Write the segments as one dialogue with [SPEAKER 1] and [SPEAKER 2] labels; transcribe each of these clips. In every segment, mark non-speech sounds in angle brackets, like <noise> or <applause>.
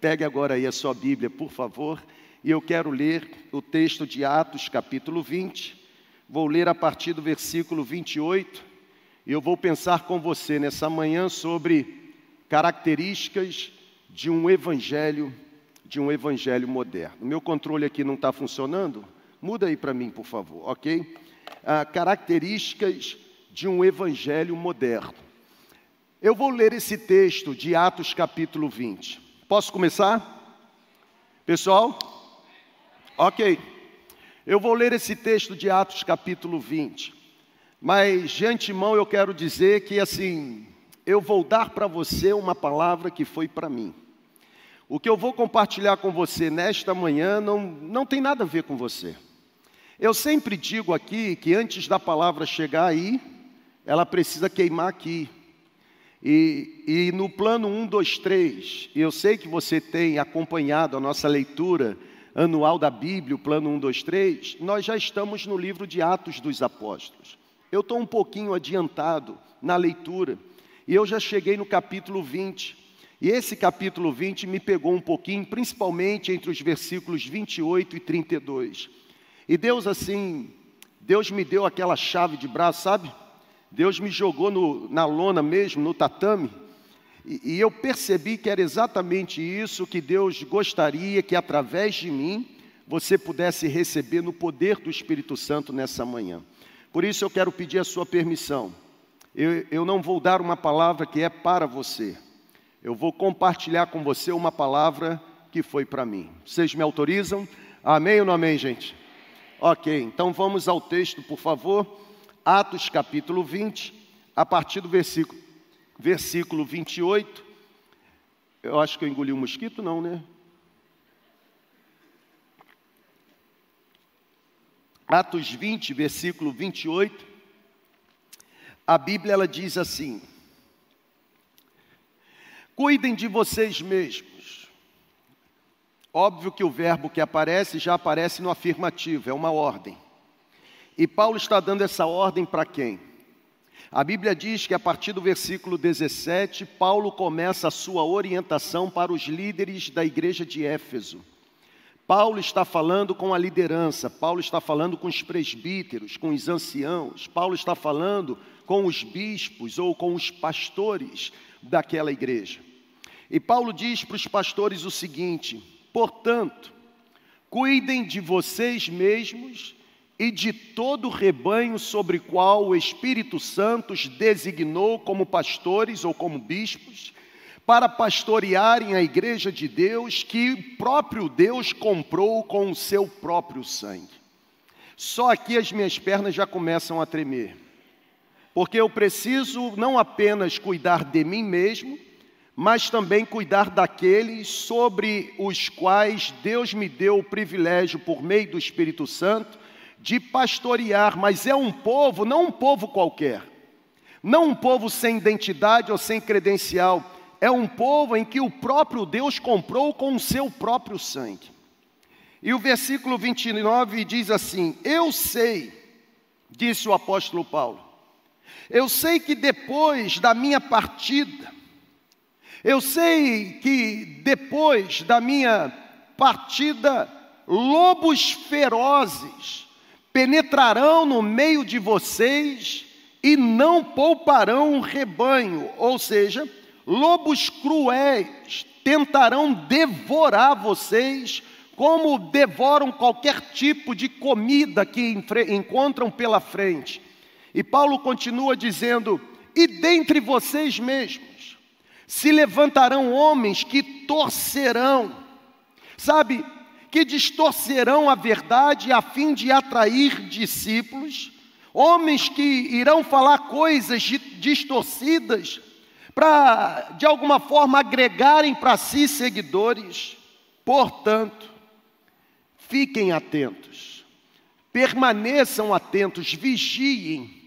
[SPEAKER 1] Pegue agora aí a sua Bíblia, por favor, e eu quero ler o texto de Atos, capítulo 20. Vou ler a partir do versículo 28 e eu vou pensar com você nessa manhã sobre características de um evangelho, de um evangelho moderno. Meu controle aqui não está funcionando? Muda aí para mim, por favor, ok? Ah, características de um evangelho moderno. Eu vou ler esse texto de Atos capítulo 20. Posso começar? Pessoal? Ok. Eu vou ler esse texto de Atos capítulo 20. Mas de antemão eu quero dizer que assim, eu vou dar para você uma palavra que foi para mim. O que eu vou compartilhar com você nesta manhã não, não tem nada a ver com você. Eu sempre digo aqui que antes da palavra chegar aí, ela precisa queimar aqui. E, e no plano 1, 2, 3, eu sei que você tem acompanhado a nossa leitura anual da Bíblia, o plano 1, 2, 3, nós já estamos no livro de Atos dos Apóstolos. Eu estou um pouquinho adiantado na leitura, e eu já cheguei no capítulo 20. E esse capítulo 20 me pegou um pouquinho, principalmente entre os versículos 28 e 32. E Deus, assim, Deus me deu aquela chave de braço, sabe? Deus me jogou no, na lona mesmo, no tatame, e, e eu percebi que era exatamente isso que Deus gostaria que através de mim você pudesse receber no poder do Espírito Santo nessa manhã. Por isso eu quero pedir a sua permissão. Eu, eu não vou dar uma palavra que é para você, eu vou compartilhar com você uma palavra que foi para mim. Vocês me autorizam? Amém ou não amém, gente? Ok, então vamos ao texto, por favor. Atos capítulo 20, a partir do versículo, versículo 28. Eu acho que eu engoli um mosquito, não, né? Atos 20, versículo 28. A Bíblia ela diz assim: Cuidem de vocês mesmos. Óbvio que o verbo que aparece já aparece no afirmativo, é uma ordem. E Paulo está dando essa ordem para quem? A Bíblia diz que a partir do versículo 17, Paulo começa a sua orientação para os líderes da igreja de Éfeso. Paulo está falando com a liderança, Paulo está falando com os presbíteros, com os anciãos, Paulo está falando com os bispos ou com os pastores daquela igreja. E Paulo diz para os pastores o seguinte: portanto, cuidem de vocês mesmos e de todo o rebanho sobre qual o Espírito Santo os designou como pastores ou como bispos, para pastorearem a igreja de Deus que o próprio Deus comprou com o seu próprio sangue. Só aqui as minhas pernas já começam a tremer, porque eu preciso não apenas cuidar de mim mesmo, mas também cuidar daqueles sobre os quais Deus me deu o privilégio, por meio do Espírito Santo, de pastorear, mas é um povo, não um povo qualquer, não um povo sem identidade ou sem credencial, é um povo em que o próprio Deus comprou com o seu próprio sangue. E o versículo 29 diz assim: Eu sei, disse o apóstolo Paulo, eu sei que depois da minha partida, eu sei que depois da minha partida, lobos ferozes penetrarão no meio de vocês e não pouparão o rebanho, ou seja, lobos cruéis tentarão devorar vocês, como devoram qualquer tipo de comida que encontram pela frente. E Paulo continua dizendo: e dentre vocês mesmos se levantarão homens que torcerão, sabe, que distorcerão a verdade a fim de atrair discípulos, homens que irão falar coisas distorcidas para, de alguma forma, agregarem para si seguidores. Portanto, fiquem atentos, permaneçam atentos, vigiem,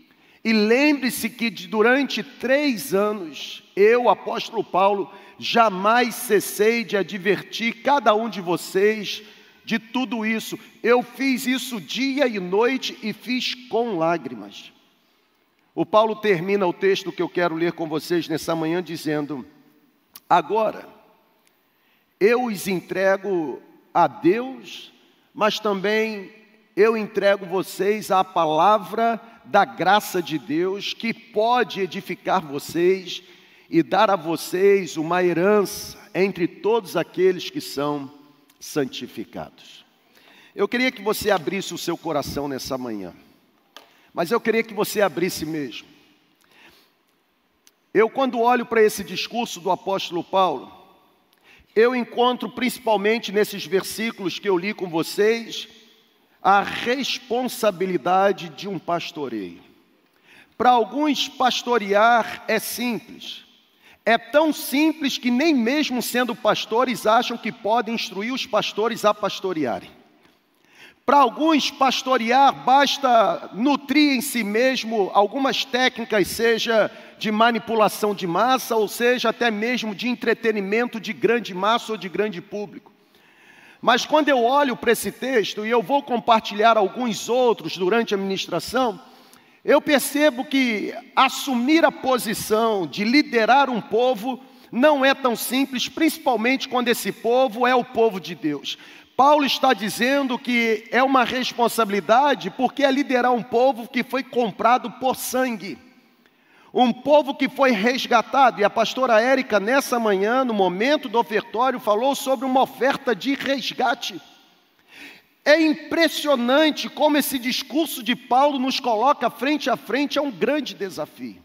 [SPEAKER 1] e lembre-se que durante três anos, eu, apóstolo Paulo, jamais cessei de advertir cada um de vocês de tudo isso. Eu fiz isso dia e noite e fiz com lágrimas. O Paulo termina o texto que eu quero ler com vocês nessa manhã dizendo: Agora, eu os entrego a Deus, mas também eu entrego vocês à palavra da graça de Deus que pode edificar vocês e dar a vocês uma herança entre todos aqueles que são santificados. Eu queria que você abrisse o seu coração nessa manhã, mas eu queria que você abrisse mesmo. Eu, quando olho para esse discurso do apóstolo Paulo, eu encontro principalmente nesses versículos que eu li com vocês, a responsabilidade de um pastoreio. Para alguns, pastorear é simples. É tão simples que nem mesmo sendo pastores acham que podem instruir os pastores a pastorearem. Para alguns, pastorear basta nutrir em si mesmo algumas técnicas, seja de manipulação de massa, ou seja até mesmo de entretenimento de grande massa ou de grande público. Mas quando eu olho para esse texto, e eu vou compartilhar alguns outros durante a ministração, eu percebo que assumir a posição de liderar um povo não é tão simples, principalmente quando esse povo é o povo de Deus. Paulo está dizendo que é uma responsabilidade porque é liderar um povo que foi comprado por sangue. Um povo que foi resgatado, e a pastora Érica, nessa manhã, no momento do ofertório, falou sobre uma oferta de resgate. É impressionante como esse discurso de Paulo nos coloca frente a frente a um grande desafio.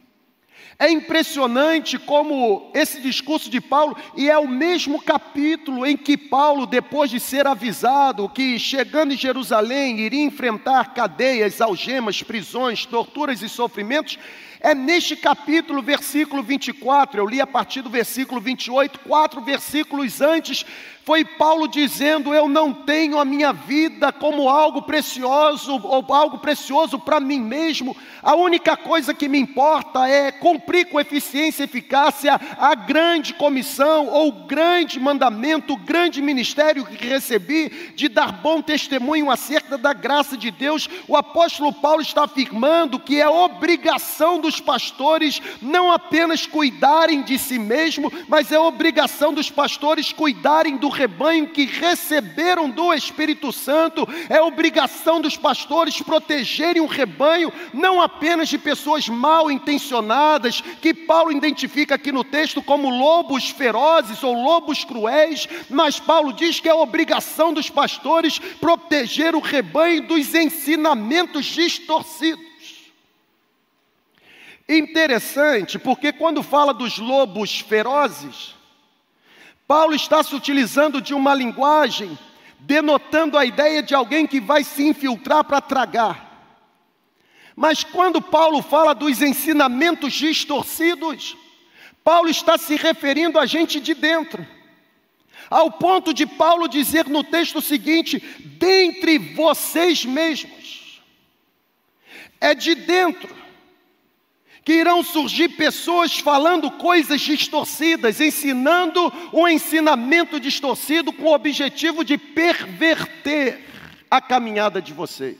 [SPEAKER 1] É impressionante como esse discurso de Paulo, e é o mesmo capítulo em que Paulo, depois de ser avisado que chegando em Jerusalém iria enfrentar cadeias, algemas, prisões, torturas e sofrimentos, é neste capítulo, versículo 24, eu li a partir do versículo 28, quatro versículos antes, foi Paulo dizendo: Eu não tenho a minha vida como algo precioso ou algo precioso para mim mesmo. A única coisa que me importa é cumprir com eficiência e eficácia a grande comissão ou grande mandamento, o grande ministério que recebi de dar bom testemunho acerca da graça de Deus. O apóstolo Paulo está afirmando que é obrigação dos pastores não apenas cuidarem de si mesmo, mas é obrigação dos pastores cuidarem do rebanho que receberam do Espírito Santo, é obrigação dos pastores protegerem o rebanho, não apenas de pessoas mal intencionadas, que Paulo identifica aqui no texto como lobos ferozes ou lobos cruéis, mas Paulo diz que é obrigação dos pastores proteger o rebanho dos ensinamentos distorcidos. Interessante, porque quando fala dos lobos ferozes, Paulo está se utilizando de uma linguagem denotando a ideia de alguém que vai se infiltrar para tragar. Mas quando Paulo fala dos ensinamentos distorcidos, Paulo está se referindo a gente de dentro. Ao ponto de Paulo dizer no texto seguinte: dentre vocês mesmos. É de dentro que irão surgir pessoas falando coisas distorcidas, ensinando um ensinamento distorcido com o objetivo de perverter a caminhada de vocês.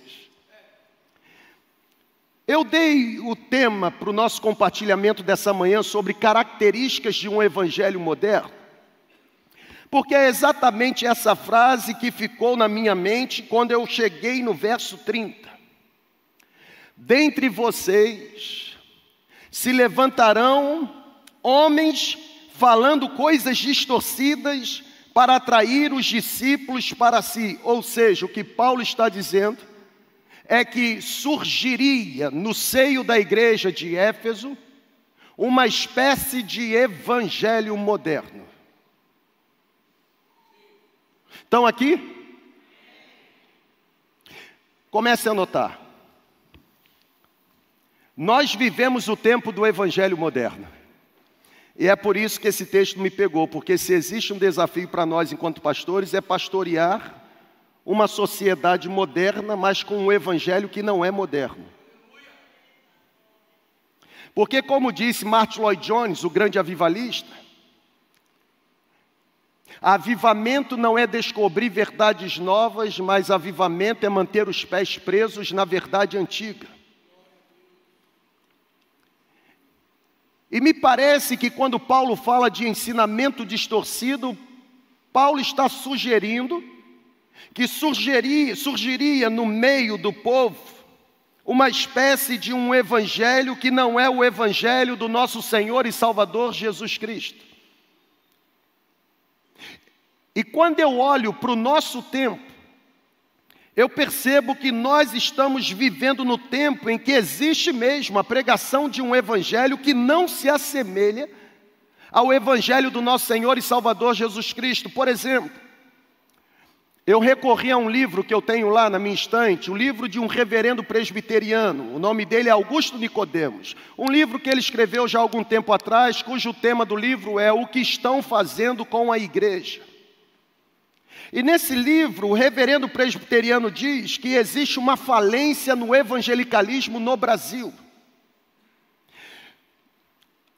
[SPEAKER 1] Eu dei o tema para o nosso compartilhamento dessa manhã sobre características de um evangelho moderno, porque é exatamente essa frase que ficou na minha mente quando eu cheguei no verso 30. Dentre vocês, se levantarão homens falando coisas distorcidas para atrair os discípulos para si. Ou seja, o que Paulo está dizendo é que surgiria no seio da igreja de Éfeso uma espécie de evangelho moderno. Estão aqui? Comece a anotar. Nós vivemos o tempo do evangelho moderno. E é por isso que esse texto me pegou, porque se existe um desafio para nós enquanto pastores é pastorear uma sociedade moderna, mas com um evangelho que não é moderno. Porque, como disse Martin Lloyd Jones, o grande avivalista, avivamento não é descobrir verdades novas, mas avivamento é manter os pés presos na verdade antiga. E me parece que quando Paulo fala de ensinamento distorcido, Paulo está sugerindo que surgiria, surgiria no meio do povo uma espécie de um evangelho que não é o evangelho do nosso Senhor e Salvador Jesus Cristo. E quando eu olho para o nosso tempo, eu percebo que nós estamos vivendo no tempo em que existe mesmo a pregação de um evangelho que não se assemelha ao evangelho do nosso Senhor e Salvador Jesus Cristo. Por exemplo, eu recorri a um livro que eu tenho lá na minha estante, o um livro de um reverendo presbiteriano. O nome dele é Augusto Nicodemos. Um livro que ele escreveu já há algum tempo atrás, cujo tema do livro é O que estão fazendo com a igreja. E nesse livro, o reverendo presbiteriano diz que existe uma falência no evangelicalismo no Brasil.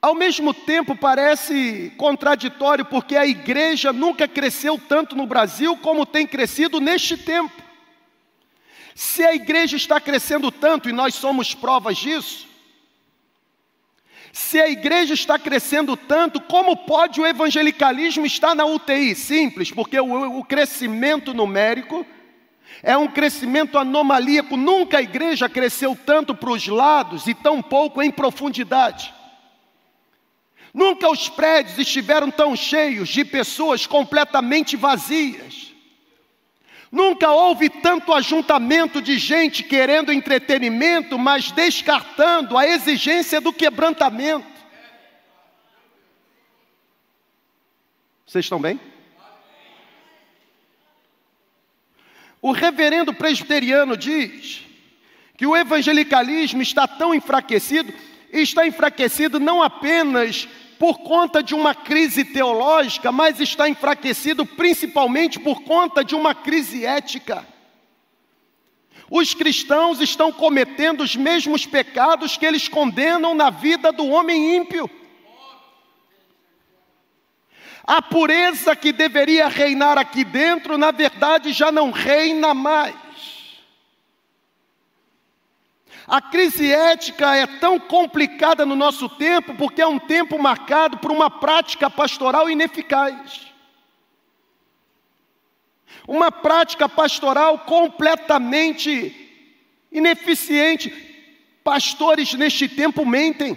[SPEAKER 1] Ao mesmo tempo, parece contraditório, porque a igreja nunca cresceu tanto no Brasil como tem crescido neste tempo. Se a igreja está crescendo tanto, e nós somos provas disso, se a igreja está crescendo tanto, como pode o evangelicalismo estar na UTI? Simples, porque o, o crescimento numérico é um crescimento anomalíaco. Nunca a igreja cresceu tanto para os lados e tão pouco em profundidade. Nunca os prédios estiveram tão cheios de pessoas completamente vazias. Nunca houve tanto ajuntamento de gente querendo entretenimento, mas descartando a exigência do quebrantamento. Vocês estão bem? O reverendo presbiteriano diz que o evangelicalismo está tão enfraquecido, e está enfraquecido não apenas por conta de uma crise teológica, mas está enfraquecido principalmente por conta de uma crise ética. Os cristãos estão cometendo os mesmos pecados que eles condenam na vida do homem ímpio. A pureza que deveria reinar aqui dentro, na verdade, já não reina mais. A crise ética é tão complicada no nosso tempo porque é um tempo marcado por uma prática pastoral ineficaz. Uma prática pastoral completamente ineficiente. Pastores neste tempo mentem.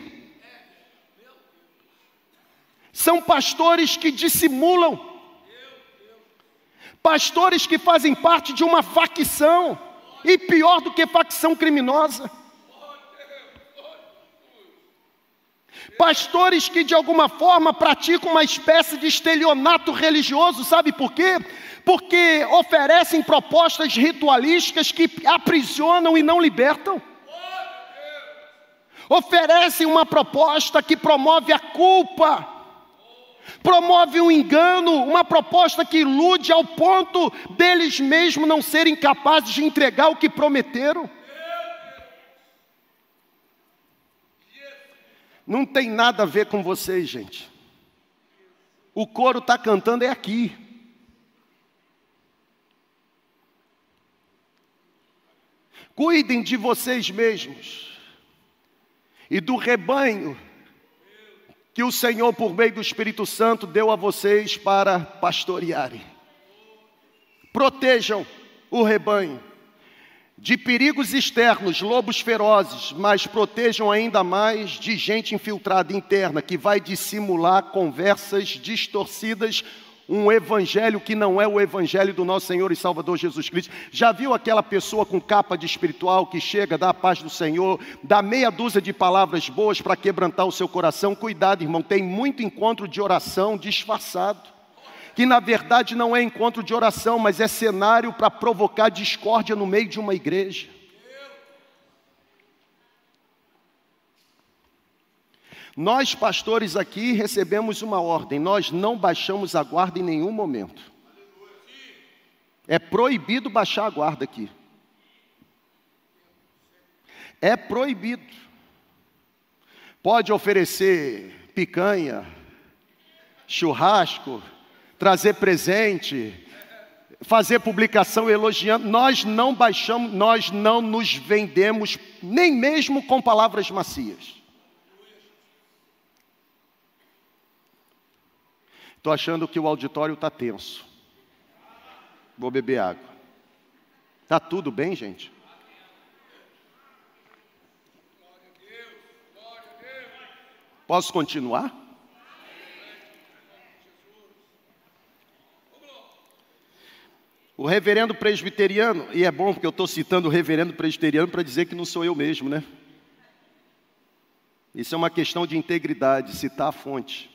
[SPEAKER 1] São pastores que dissimulam. Pastores que fazem parte de uma facção. E pior do que facção criminosa Pastores que de alguma forma praticam uma espécie de estelionato religioso, sabe por quê? Porque oferecem propostas ritualísticas que aprisionam e não libertam. Oferecem uma proposta que promove a culpa, promove o um engano, uma proposta que ilude ao ponto deles mesmos não serem capazes de entregar o que prometeram. Não tem nada a ver com vocês, gente. O coro está cantando é aqui. Cuidem de vocês mesmos e do rebanho que o Senhor, por meio do Espírito Santo, deu a vocês para pastorearem. Protejam o rebanho de perigos externos, lobos ferozes, mas protejam ainda mais de gente infiltrada interna que vai dissimular conversas distorcidas, um evangelho que não é o evangelho do nosso Senhor e Salvador Jesus Cristo. Já viu aquela pessoa com capa de espiritual que chega, dá a paz do Senhor, dá meia dúzia de palavras boas para quebrantar o seu coração? Cuidado, irmão, tem muito encontro de oração disfarçado que na verdade não é encontro de oração, mas é cenário para provocar discórdia no meio de uma igreja. Nós, pastores aqui, recebemos uma ordem: nós não baixamos a guarda em nenhum momento. É proibido baixar a guarda aqui. É proibido. Pode oferecer picanha, churrasco, trazer presente, fazer publicação elogiando. Nós não baixamos, nós não nos vendemos, nem mesmo com palavras macias. Estou achando que o auditório está tenso. Vou beber água. Tá tudo bem, gente? Posso continuar? O reverendo presbiteriano, e é bom porque eu estou citando o reverendo presbiteriano para dizer que não sou eu mesmo, né? Isso é uma questão de integridade, citar a fonte.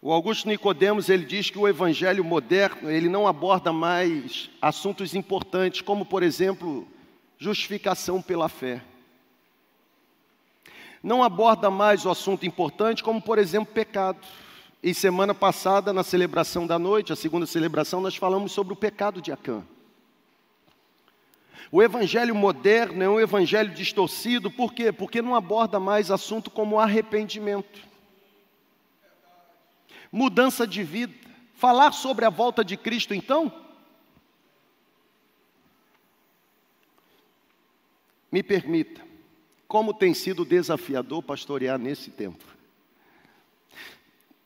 [SPEAKER 1] O Augusto Nicodemos, ele diz que o evangelho moderno, ele não aborda mais assuntos importantes, como por exemplo, justificação pela fé. Não aborda mais o assunto importante, como por exemplo, pecado. E semana passada, na celebração da noite, a segunda celebração, nós falamos sobre o pecado de Acã. O evangelho moderno é um evangelho distorcido, por quê? Porque não aborda mais assunto como arrependimento, mudança de vida. Falar sobre a volta de Cristo, então? Me permita, como tem sido desafiador pastorear nesse tempo.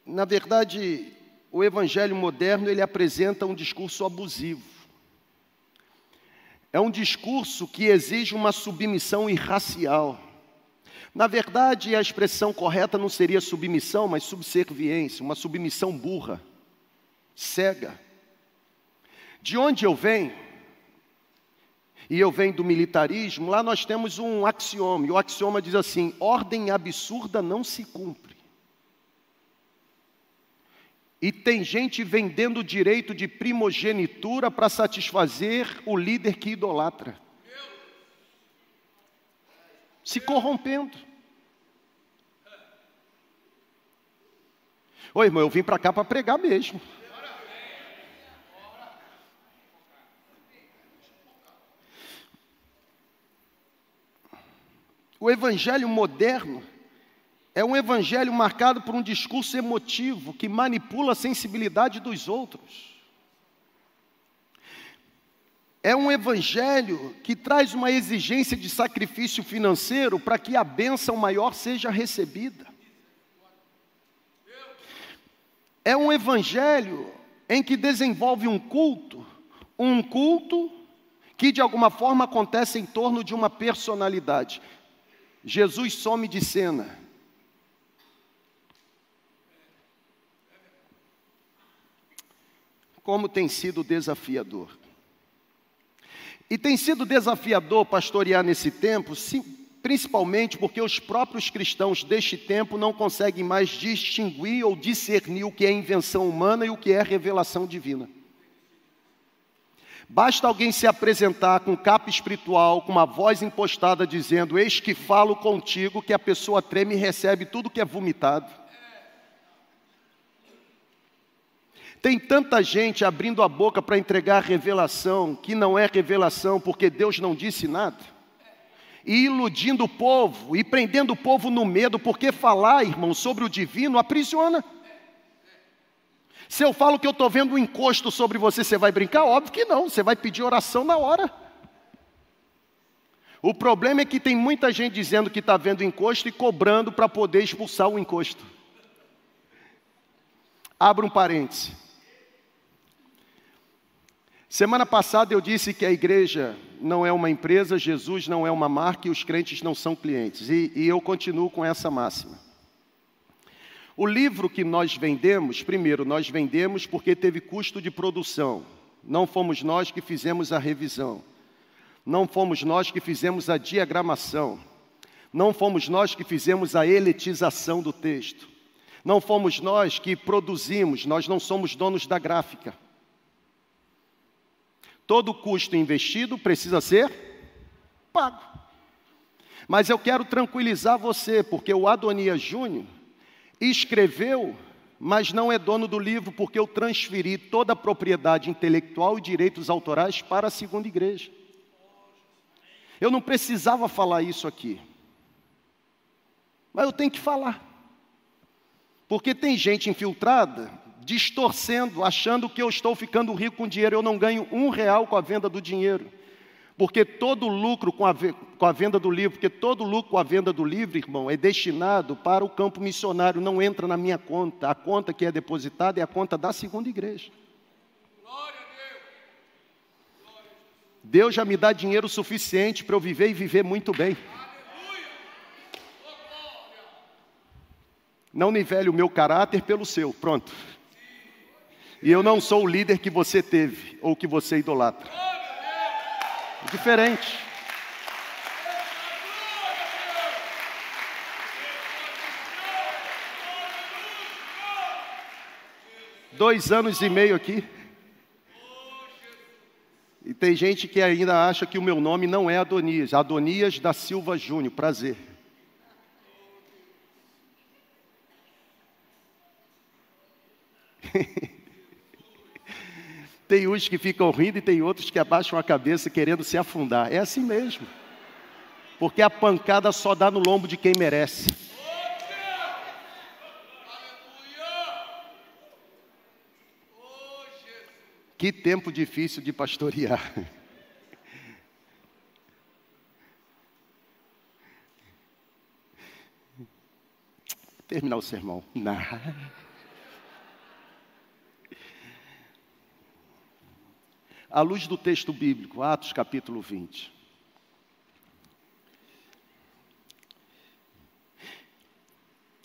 [SPEAKER 1] Na verdade, o evangelho moderno ele apresenta um discurso abusivo. É um discurso que exige uma submissão irracial. Na verdade, a expressão correta não seria submissão, mas subserviência, uma submissão burra, cega. De onde eu venho, e eu venho do militarismo, lá nós temos um axioma, e o axioma diz assim: ordem absurda não se cumpre. E tem gente vendendo o direito de primogenitura para satisfazer o líder que idolatra. Se corrompendo. Oi, irmão, eu vim para cá para pregar mesmo. O evangelho moderno é um evangelho marcado por um discurso emotivo que manipula a sensibilidade dos outros. É um evangelho que traz uma exigência de sacrifício financeiro para que a bênção maior seja recebida. É um evangelho em que desenvolve um culto, um culto que de alguma forma acontece em torno de uma personalidade. Jesus some de cena. Como tem sido desafiador. E tem sido desafiador pastorear nesse tempo, principalmente porque os próprios cristãos deste tempo não conseguem mais distinguir ou discernir o que é invenção humana e o que é revelação divina. Basta alguém se apresentar com capa espiritual, com uma voz impostada dizendo: Eis que falo contigo, que a pessoa treme e recebe tudo que é vomitado. Tem tanta gente abrindo a boca para entregar revelação que não é revelação porque Deus não disse nada. E iludindo o povo e prendendo o povo no medo, porque falar, irmão, sobre o divino aprisiona. Se eu falo que eu estou vendo um encosto sobre você, você vai brincar? Óbvio que não, você vai pedir oração na hora. O problema é que tem muita gente dizendo que está vendo encosto e cobrando para poder expulsar o encosto. Abra um parêntese. Semana passada eu disse que a igreja não é uma empresa, Jesus não é uma marca e os crentes não são clientes. E, e, eu continuo com essa máxima. O livro que nós vendemos, primeiro, nós vendemos porque teve custo de produção. Não fomos nós que fizemos a revisão. Não fomos nós que fizemos a diagramação. Não fomos nós que fizemos a eletização do texto. Não fomos nós que produzimos, nós não somos donos da gráfica. Todo custo investido precisa ser pago. Mas eu quero tranquilizar você, porque o Adonias Júnior escreveu, mas não é dono do livro, porque eu transferi toda a propriedade intelectual e direitos autorais para a segunda igreja. Eu não precisava falar isso aqui, mas eu tenho que falar, porque tem gente infiltrada distorcendo, achando que eu estou ficando rico com dinheiro. Eu não ganho um real com a venda do dinheiro. Porque todo lucro com a, com a venda do livro, porque todo lucro com a venda do livro, irmão, é destinado para o campo missionário, não entra na minha conta. A conta que é depositada é a conta da segunda igreja. Deus já me dá dinheiro suficiente para eu viver e viver muito bem. Não nivele o meu caráter pelo seu, pronto. E eu não sou o líder que você teve ou que você idolatra. É diferente. Dois anos e meio aqui. E tem gente que ainda acha que o meu nome não é Adonias, Adonias da Silva Júnior, prazer. <laughs> tem uns que ficam rindo e tem outros que abaixam a cabeça querendo se afundar. É assim mesmo. Porque a pancada só dá no lombo de quem merece. Que tempo difícil de pastorear. <laughs> Terminar o sermão. Não. À luz do texto bíblico, Atos capítulo 20.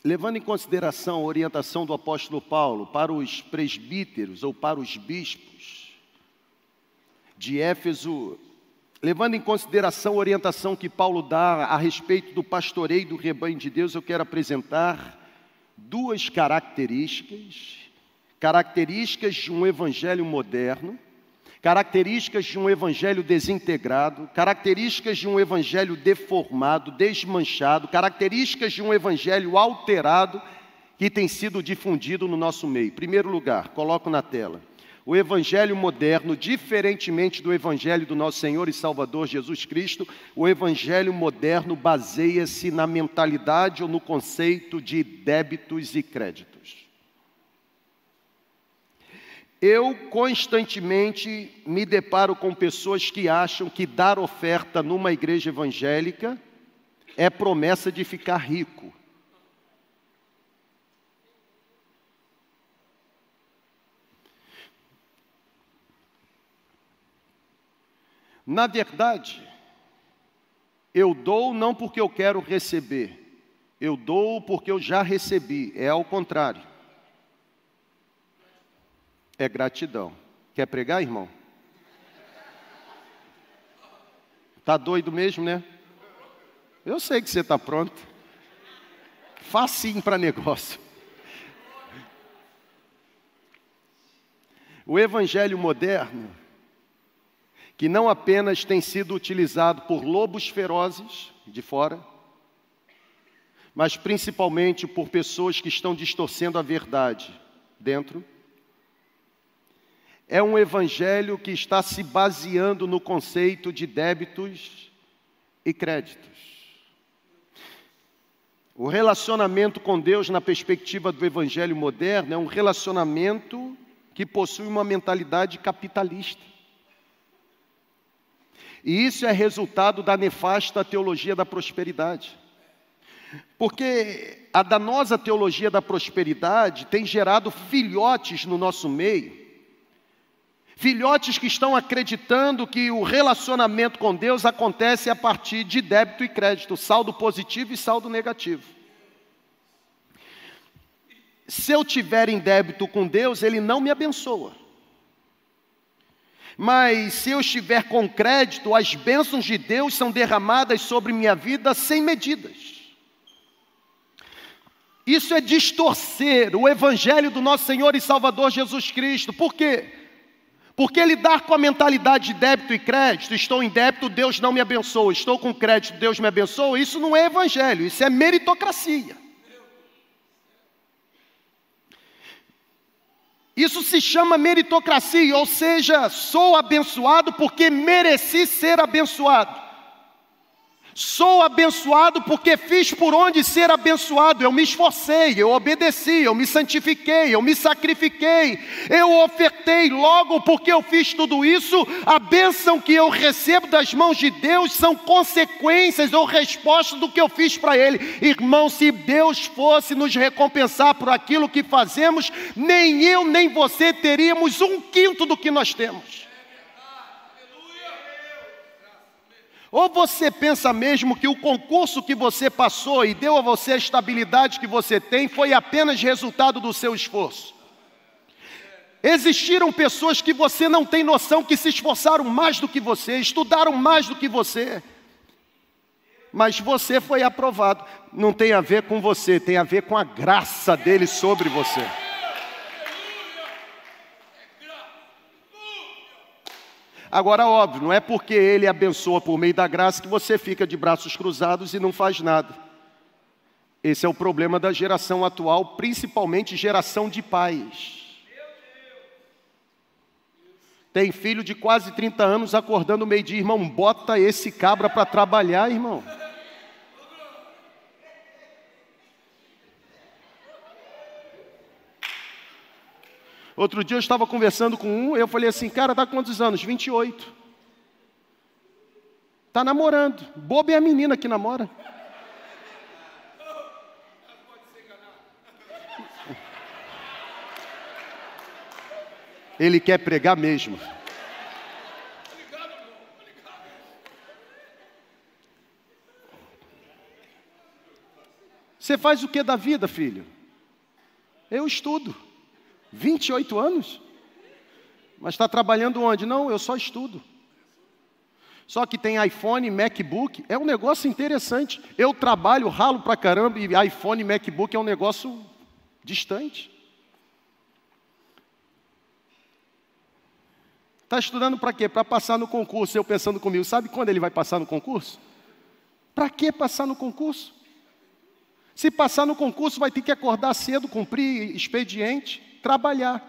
[SPEAKER 1] Levando em consideração a orientação do apóstolo Paulo para os presbíteros ou para os bispos de Éfeso, levando em consideração a orientação que Paulo dá a respeito do pastoreio do rebanho de Deus, eu quero apresentar duas características, características de um evangelho moderno características de um evangelho desintegrado, características de um evangelho deformado, desmanchado, características de um evangelho alterado que tem sido difundido no nosso meio. Primeiro lugar, coloco na tela. O evangelho moderno, diferentemente do evangelho do nosso Senhor e Salvador Jesus Cristo, o evangelho moderno baseia-se na mentalidade ou no conceito de débitos e créditos. Eu constantemente me deparo com pessoas que acham que dar oferta numa igreja evangélica é promessa de ficar rico. Na verdade, eu dou não porque eu quero receber, eu dou porque eu já recebi, é ao contrário é gratidão. Quer pregar, irmão? Tá doido mesmo, né? Eu sei que você está pronto. Facinho para negócio. O evangelho moderno, que não apenas tem sido utilizado por lobos ferozes de fora, mas principalmente por pessoas que estão distorcendo a verdade dentro, é um evangelho que está se baseando no conceito de débitos e créditos. O relacionamento com Deus, na perspectiva do evangelho moderno, é um relacionamento que possui uma mentalidade capitalista. E isso é resultado da nefasta teologia da prosperidade. Porque a danosa teologia da prosperidade tem gerado filhotes no nosso meio Filhotes que estão acreditando que o relacionamento com Deus acontece a partir de débito e crédito, saldo positivo e saldo negativo. Se eu tiver em débito com Deus, Ele não me abençoa. Mas se eu estiver com crédito, as bênçãos de Deus são derramadas sobre minha vida sem medidas. Isso é distorcer o Evangelho do nosso Senhor e Salvador Jesus Cristo. Por quê? Porque lidar com a mentalidade de débito e crédito, estou em débito, Deus não me abençoa, estou com crédito, Deus me abençoa, isso não é evangelho, isso é meritocracia. Isso se chama meritocracia, ou seja, sou abençoado porque mereci ser abençoado. Sou abençoado porque fiz por onde ser abençoado. Eu me esforcei, eu obedeci, eu me santifiquei, eu me sacrifiquei, eu ofertei. Logo, porque eu fiz tudo isso, a bênção que eu recebo das mãos de Deus são consequências ou respostas do que eu fiz para Ele. Irmão, se Deus fosse nos recompensar por aquilo que fazemos, nem eu nem você teríamos um quinto do que nós temos. Ou você pensa mesmo que o concurso que você passou e deu a você a estabilidade que você tem foi apenas resultado do seu esforço? Existiram pessoas que você não tem noção que se esforçaram mais do que você, estudaram mais do que você, mas você foi aprovado. Não tem a ver com você, tem a ver com a graça dele sobre você. Agora, óbvio, não é porque ele abençoa por meio da graça que você fica de braços cruzados e não faz nada. Esse é o problema da geração atual, principalmente geração de pais. Tem filho de quase 30 anos acordando meio-dia, irmão, bota esse cabra para trabalhar, irmão. Outro dia eu estava conversando com um, eu falei assim, cara, tá quantos anos? 28. Tá namorando. Boba é a menina que namora. Ele quer pregar mesmo. Você faz o que da vida, filho? Eu estudo. 28 anos? Mas está trabalhando onde? Não, eu só estudo. Só que tem iPhone, MacBook, é um negócio interessante. Eu trabalho, ralo pra caramba, e iPhone, MacBook é um negócio distante. Está estudando para quê? Para passar no concurso. Eu pensando comigo, sabe quando ele vai passar no concurso? Para que passar no concurso? Se passar no concurso, vai ter que acordar cedo, cumprir expediente trabalhar.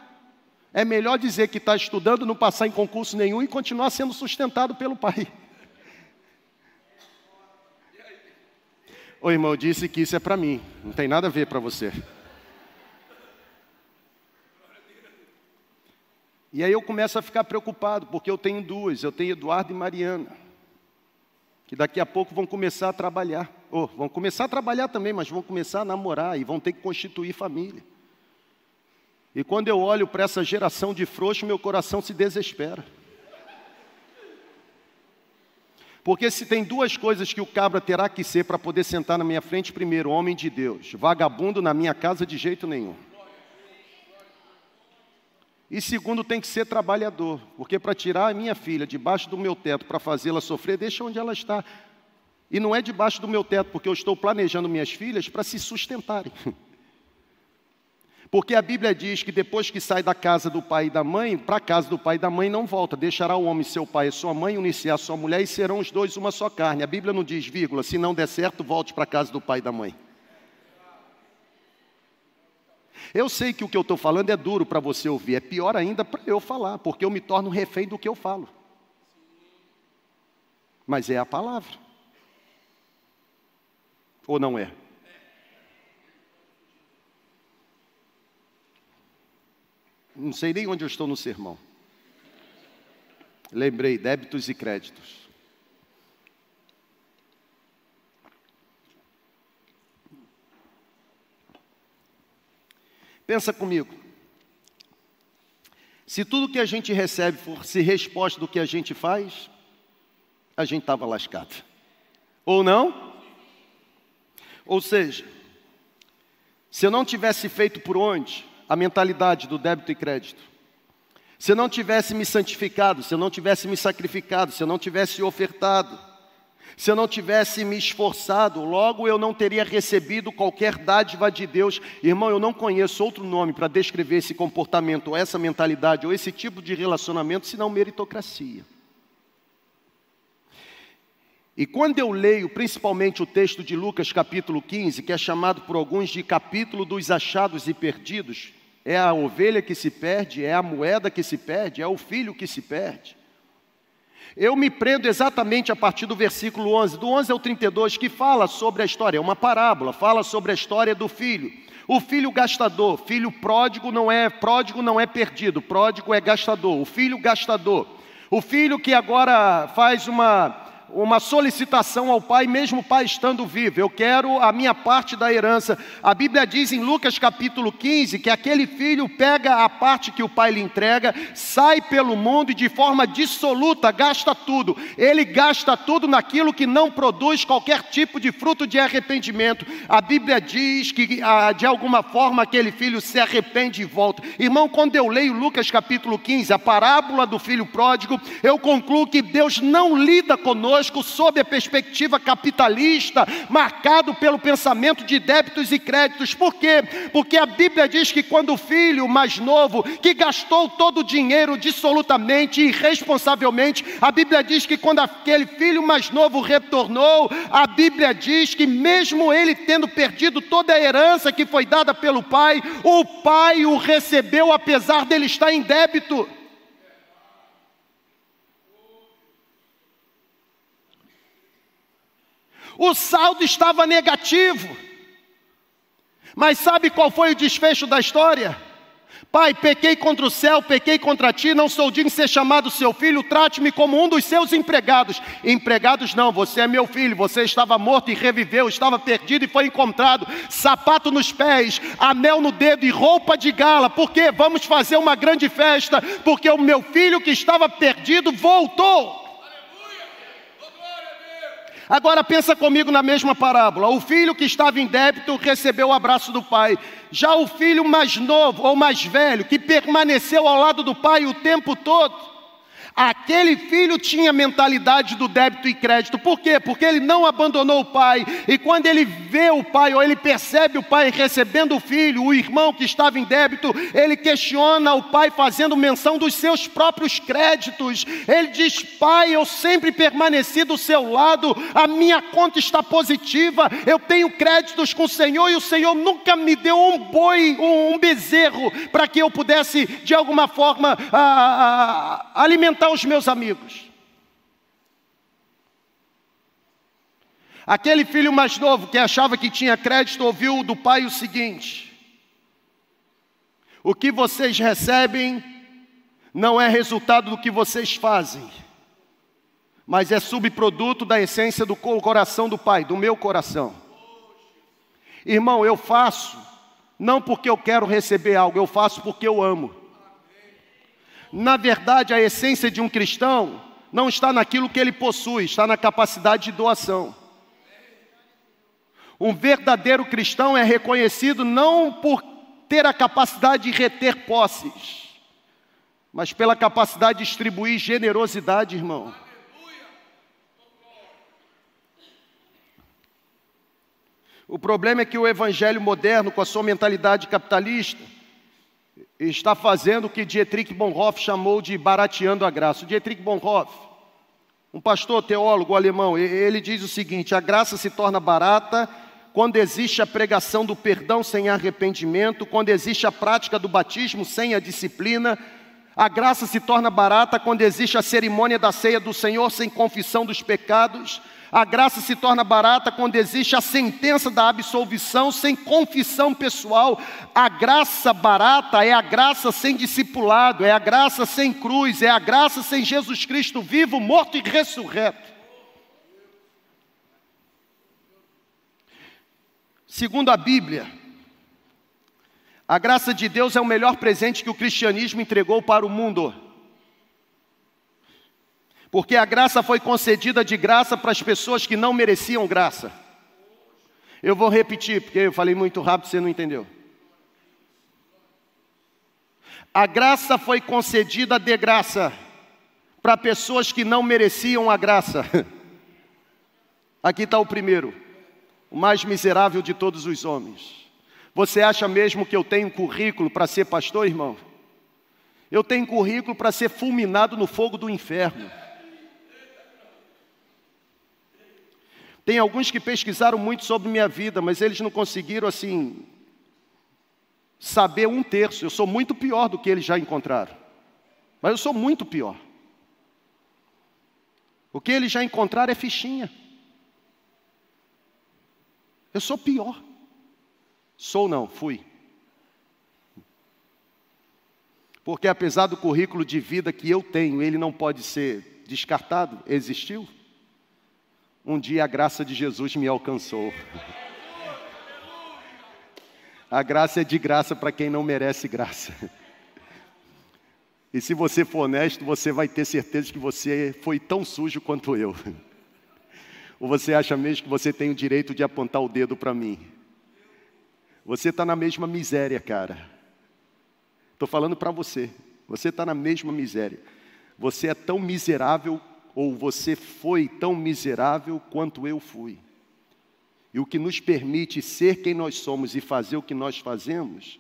[SPEAKER 1] É melhor dizer que está estudando, não passar em concurso nenhum e continuar sendo sustentado pelo pai. O irmão disse que isso é para mim, não tem nada a ver para você. E aí eu começo a ficar preocupado, porque eu tenho duas, eu tenho Eduardo e Mariana, que daqui a pouco vão começar a trabalhar. Oh, vão começar a trabalhar também, mas vão começar a namorar e vão ter que constituir família. E quando eu olho para essa geração de frouxos, meu coração se desespera. Porque se tem duas coisas que o cabra terá que ser para poder sentar na minha frente, primeiro, homem de Deus, vagabundo na minha casa de jeito nenhum. E segundo, tem que ser trabalhador, porque para tirar a minha filha debaixo do meu teto, para fazê-la sofrer, deixa onde ela está. E não é debaixo do meu teto, porque eu estou planejando minhas filhas para se sustentarem. <laughs> Porque a Bíblia diz que depois que sai da casa do pai e da mãe, para a casa do pai e da mãe não volta. Deixará o homem seu pai e sua mãe, unir-se a sua mulher e serão os dois uma só carne. A Bíblia não diz, vírgula, se não der certo, volte para a casa do pai e da mãe. Eu sei que o que eu estou falando é duro para você ouvir, é pior ainda para eu falar, porque eu me torno refém do que eu falo. Mas é a palavra. Ou não é? Não sei nem onde eu estou no sermão. Lembrei, débitos e créditos. Pensa comigo. Se tudo que a gente recebe fosse resposta do que a gente faz, a gente estava lascado. Ou não? Ou seja, se eu não tivesse feito por onde, a mentalidade do débito e crédito. Se eu não tivesse me santificado, se eu não tivesse me sacrificado, se eu não tivesse ofertado, se eu não tivesse me esforçado, logo eu não teria recebido qualquer dádiva de Deus. Irmão, eu não conheço outro nome para descrever esse comportamento, ou essa mentalidade, ou esse tipo de relacionamento, senão meritocracia. E quando eu leio principalmente o texto de Lucas capítulo 15, que é chamado por alguns de capítulo dos achados e perdidos, é a ovelha que se perde, é a moeda que se perde, é o filho que se perde. Eu me prendo exatamente a partir do versículo 11, do 11 ao 32, que fala sobre a história, é uma parábola, fala sobre a história do filho. O filho gastador, filho pródigo não é pródigo não é perdido, pródigo é gastador. O filho gastador, o filho que agora faz uma uma solicitação ao pai, mesmo o pai estando vivo. Eu quero a minha parte da herança. A Bíblia diz em Lucas capítulo 15 que aquele filho pega a parte que o pai lhe entrega, sai pelo mundo e de forma dissoluta gasta tudo. Ele gasta tudo naquilo que não produz qualquer tipo de fruto de arrependimento. A Bíblia diz que ah, de alguma forma aquele filho se arrepende e volta. Irmão, quando eu leio Lucas capítulo 15, a parábola do filho pródigo, eu concluo que Deus não lida conosco conosco sob a perspectiva capitalista, marcado pelo pensamento de débitos e créditos. Por quê? Porque a Bíblia diz que quando o filho mais novo, que gastou todo o dinheiro dissolutamente e irresponsavelmente, a Bíblia diz que quando aquele filho mais novo retornou, a Bíblia diz que mesmo ele tendo perdido toda a herança que foi dada pelo pai, o pai o recebeu apesar dele estar em débito. O saldo estava negativo. Mas sabe qual foi o desfecho da história? Pai, pequei contra o céu, pequei contra ti, não sou digno de ser chamado seu filho, trate-me como um dos seus empregados. Empregados não, você é meu filho, você estava morto e reviveu, estava perdido e foi encontrado, sapato nos pés, anel no dedo e roupa de gala, porque vamos fazer uma grande festa, porque o meu filho que estava perdido voltou. Agora pensa comigo na mesma parábola. O filho que estava em débito recebeu o abraço do pai. Já o filho mais novo ou mais velho, que permaneceu ao lado do pai o tempo todo, Aquele filho tinha mentalidade do débito e crédito. Por quê? Porque ele não abandonou o pai. E quando ele vê o pai, ou ele percebe o pai recebendo o filho, o irmão que estava em débito, ele questiona o pai fazendo menção dos seus próprios créditos. Ele diz: Pai, eu sempre permaneci do seu lado, a minha conta está positiva, eu tenho créditos com o Senhor e o Senhor nunca me deu um boi, um, bezerro, para que eu pudesse, de alguma forma, a, a, alimentar alimentar os meus amigos. Aquele filho mais novo que achava que tinha crédito ouviu do pai o seguinte: O que vocês recebem não é resultado do que vocês fazem, mas é subproduto da essência do coração do pai, do meu coração. Irmão, eu faço não porque eu quero receber algo, eu faço porque eu amo. Na verdade, a essência de um cristão não está naquilo que ele possui, está na capacidade de doação. Um verdadeiro cristão é reconhecido não por ter a capacidade de reter posses, mas pela capacidade de distribuir generosidade, irmão. O problema é que o evangelho moderno, com a sua mentalidade capitalista, está fazendo o que Dietrich Bonhoeffer chamou de barateando a graça. O Dietrich Bonhoeffer, um pastor teólogo alemão, ele diz o seguinte: a graça se torna barata quando existe a pregação do perdão sem arrependimento, quando existe a prática do batismo sem a disciplina. A graça se torna barata quando existe a cerimônia da ceia do Senhor sem confissão dos pecados. A graça se torna barata quando existe a sentença da absolvição sem confissão pessoal. A graça barata é a graça sem discipulado, é a graça sem cruz, é a graça sem Jesus Cristo vivo, morto e ressurreto. Segundo a Bíblia, a graça de Deus é o melhor presente que o cristianismo entregou para o mundo porque a graça foi concedida de graça para as pessoas que não mereciam graça. Eu vou repetir, porque eu falei muito rápido, você não entendeu. A graça foi concedida de graça para pessoas que não mereciam a graça. <laughs> Aqui está o primeiro, o mais miserável de todos os homens. Você acha mesmo que eu tenho currículo para ser pastor, irmão? Eu tenho currículo para ser fulminado no fogo do inferno. Tem alguns que pesquisaram muito sobre minha vida, mas eles não conseguiram, assim, saber um terço. Eu sou muito pior do que eles já encontraram. Mas eu sou muito pior. O que eles já encontraram é fichinha. Eu sou pior. Sou não, fui. Porque apesar do currículo de vida que eu tenho, ele não pode ser descartado, existiu. Um dia a graça de Jesus me alcançou. A graça é de graça para quem não merece graça. E se você for honesto, você vai ter certeza que você foi tão sujo quanto eu. Ou você acha mesmo que você tem o direito de apontar o dedo para mim? Você está na mesma miséria, cara. Estou falando para você. Você está na mesma miséria. Você é tão miserável, ou você foi tão miserável quanto eu fui. E o que nos permite ser quem nós somos e fazer o que nós fazemos,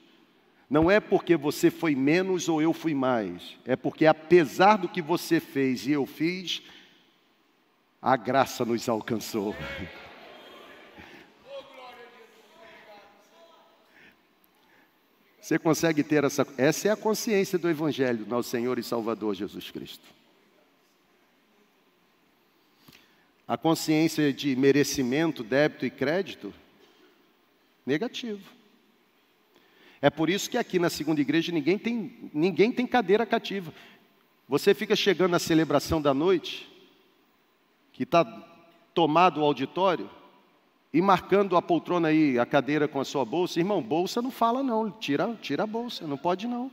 [SPEAKER 1] não é porque você foi menos ou eu fui mais, é porque apesar do que você fez e eu fiz, a graça nos alcançou. <laughs> Você consegue ter essa. Essa é a consciência do Evangelho, nosso Senhor e Salvador Jesus Cristo. A consciência de merecimento, débito e crédito, negativo. É por isso que aqui na segunda igreja ninguém tem, ninguém tem cadeira cativa. Você fica chegando na celebração da noite, que está tomado o auditório, e marcando a poltrona aí, a cadeira com a sua bolsa. Irmão, bolsa não fala não, tira, tira a bolsa, não pode não.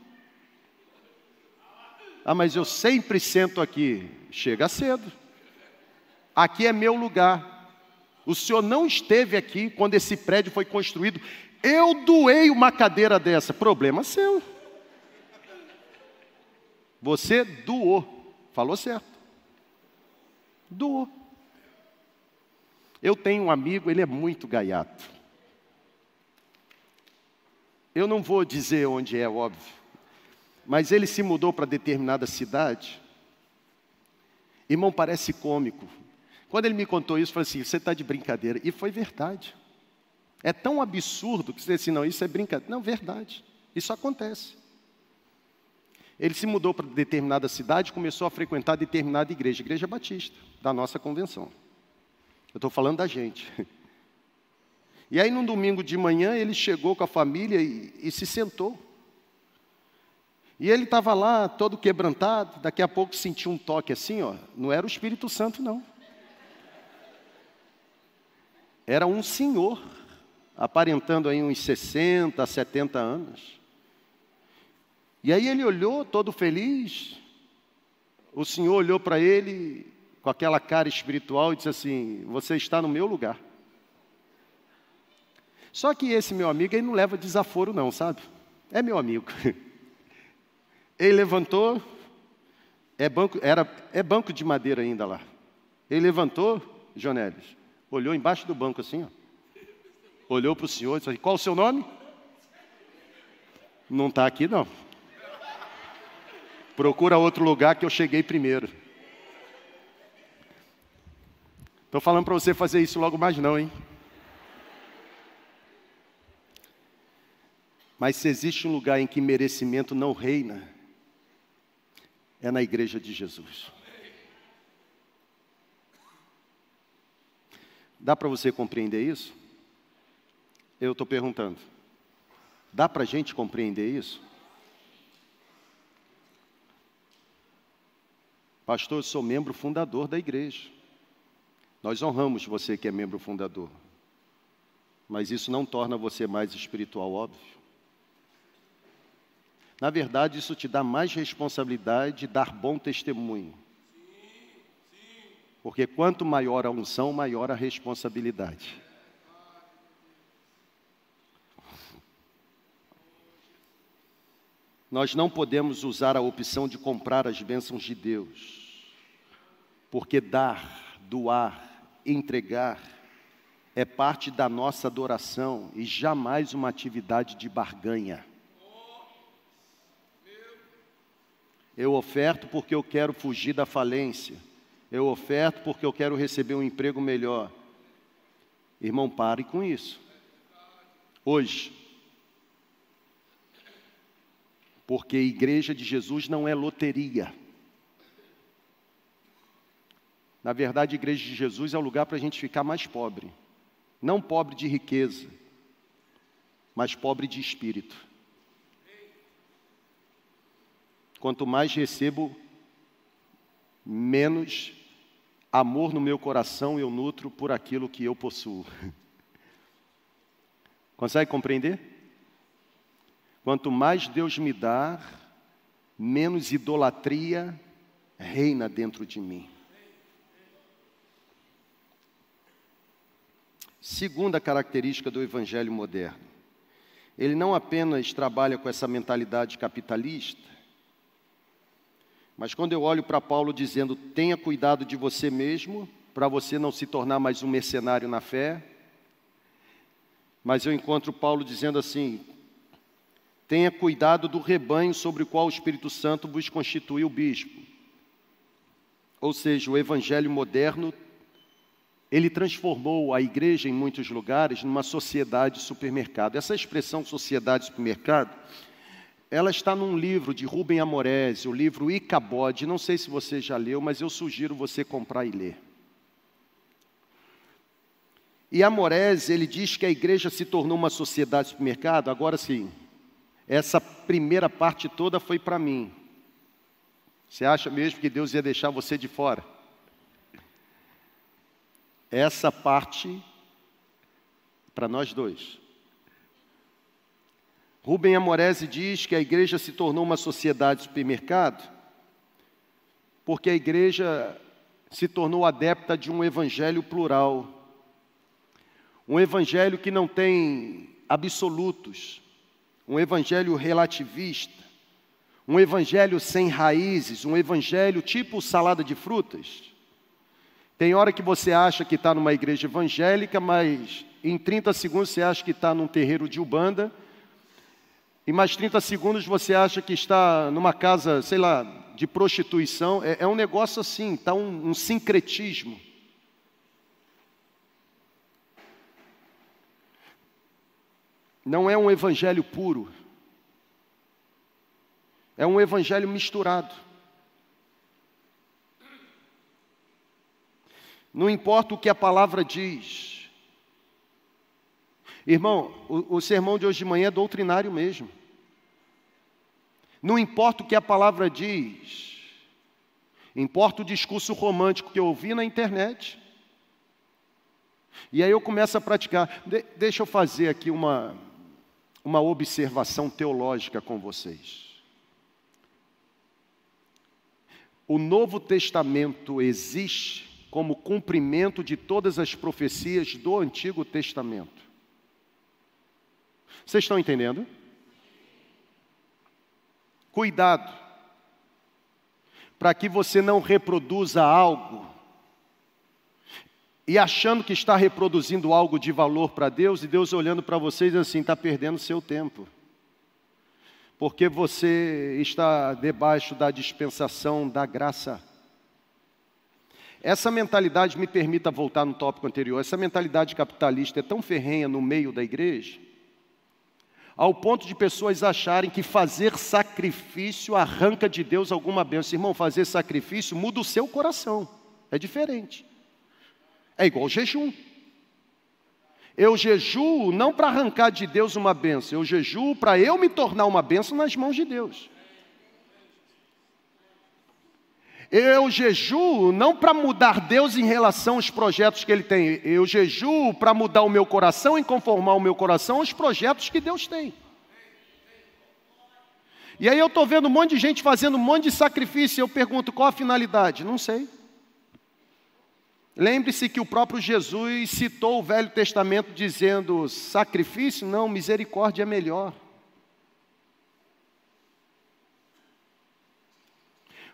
[SPEAKER 1] Ah, mas eu sempre sento aqui. Chega cedo aqui é meu lugar. O senhor não esteve aqui quando esse prédio foi construído. Eu doei uma cadeira dessa. Problema seu. Você doou. Falou certo. Doou. Eu tenho um amigo, ele é muito gaiato. Eu não vou dizer onde é, óbvio. Mas ele se mudou para determinada cidade. Irmão, parece cômico. Quando ele me contou isso, eu falei assim: você está de brincadeira. E foi verdade. É tão absurdo que você disse assim: não, isso é brincadeira. Não, verdade. Isso acontece. Ele se mudou para determinada cidade e começou a frequentar determinada igreja, igreja batista, da nossa convenção. Eu estou falando da gente. E aí, num domingo de manhã, ele chegou com a família e, e se sentou. E ele estava lá, todo quebrantado, daqui a pouco sentiu um toque assim, ó. Não era o Espírito Santo, não era um senhor, aparentando aí uns 60, 70 anos. E aí ele olhou todo feliz, o senhor olhou para ele com aquela cara espiritual e disse assim: Você está no meu lugar. Só que esse meu amigo, ele não leva desaforo, não, sabe? É meu amigo. <laughs> Ele levantou, é banco, era, é banco de madeira ainda lá. Ele levantou, Jonélis, olhou embaixo do banco assim, ó. olhou para o senhor e disse: Qual o seu nome? Não está aqui, não. Procura outro lugar que eu cheguei primeiro. Estou falando para você fazer isso logo mais, não, hein? Mas se existe um lugar em que merecimento não reina, é na igreja de Jesus. Dá para você compreender isso? Eu estou perguntando. Dá para a gente compreender isso? Pastor, eu sou membro fundador da igreja. Nós honramos você que é membro fundador. Mas isso não torna você mais espiritual, óbvio. Na verdade, isso te dá mais responsabilidade de dar bom testemunho. Porque quanto maior a unção, maior a responsabilidade. Nós não podemos usar a opção de comprar as bênçãos de Deus, porque dar, doar, entregar é parte da nossa adoração e jamais uma atividade de barganha. Eu oferto porque eu quero fugir da falência. Eu oferto porque eu quero receber um emprego melhor. Irmão, pare com isso. Hoje. Porque a igreja de Jesus não é loteria. Na verdade, a igreja de Jesus é o lugar para a gente ficar mais pobre. Não pobre de riqueza, mas pobre de espírito. Quanto mais recebo, menos amor no meu coração eu nutro por aquilo que eu possuo. <laughs> Consegue compreender? Quanto mais Deus me dá, menos idolatria reina dentro de mim. Segunda característica do evangelho moderno. Ele não apenas trabalha com essa mentalidade capitalista, mas quando eu olho para Paulo dizendo: tenha cuidado de você mesmo, para você não se tornar mais um mercenário na fé. Mas eu encontro Paulo dizendo assim: tenha cuidado do rebanho sobre o qual o Espírito Santo vos constituiu bispo. Ou seja, o evangelho moderno, ele transformou a igreja em muitos lugares numa sociedade supermercado. Essa expressão sociedade supermercado ela está num livro de Rubem Amorese, o livro Icabode. Não sei se você já leu, mas eu sugiro você comprar e ler. E Amorese, ele diz que a igreja se tornou uma sociedade de supermercado. Agora sim, essa primeira parte toda foi para mim. Você acha mesmo que Deus ia deixar você de fora? Essa parte para nós dois. Rubem Amorese diz que a igreja se tornou uma sociedade de supermercado porque a igreja se tornou adepta de um evangelho plural. Um evangelho que não tem absolutos, um evangelho relativista, um evangelho sem raízes, um evangelho tipo salada de frutas. Tem hora que você acha que está numa igreja evangélica, mas em 30 segundos você acha que está num terreiro de Ubanda e mais 30 segundos você acha que está numa casa, sei lá, de prostituição. É, é um negócio assim, está um, um sincretismo. Não é um evangelho puro. É um evangelho misturado. Não importa o que a palavra diz. Irmão, o, o sermão de hoje de manhã é doutrinário mesmo. Não importa o que a palavra diz, importa o discurso romântico que eu ouvi na internet. E aí eu começo a praticar. De deixa eu fazer aqui uma, uma observação teológica com vocês. O Novo Testamento existe como cumprimento de todas as profecias do Antigo Testamento. Vocês estão entendendo? Cuidado, para que você não reproduza algo e achando que está reproduzindo algo de valor para Deus, e Deus olhando para vocês assim, está perdendo seu tempo. Porque você está debaixo da dispensação da graça. Essa mentalidade, me permita voltar no tópico anterior, essa mentalidade capitalista é tão ferrenha no meio da igreja, ao ponto de pessoas acharem que fazer sacrifício arranca de Deus alguma bênção. Irmão, fazer sacrifício muda o seu coração, é diferente. É igual jejum. Eu jejuo não para arrancar de Deus uma bênção, eu jejuo para eu me tornar uma bênção nas mãos de Deus. Eu jejuo não para mudar Deus em relação aos projetos que Ele tem, eu jejuo para mudar o meu coração e conformar o meu coração aos projetos que Deus tem. E aí eu estou vendo um monte de gente fazendo um monte de sacrifício, e eu pergunto qual a finalidade? Não sei. Lembre-se que o próprio Jesus citou o Velho Testamento dizendo: sacrifício, não, misericórdia é melhor.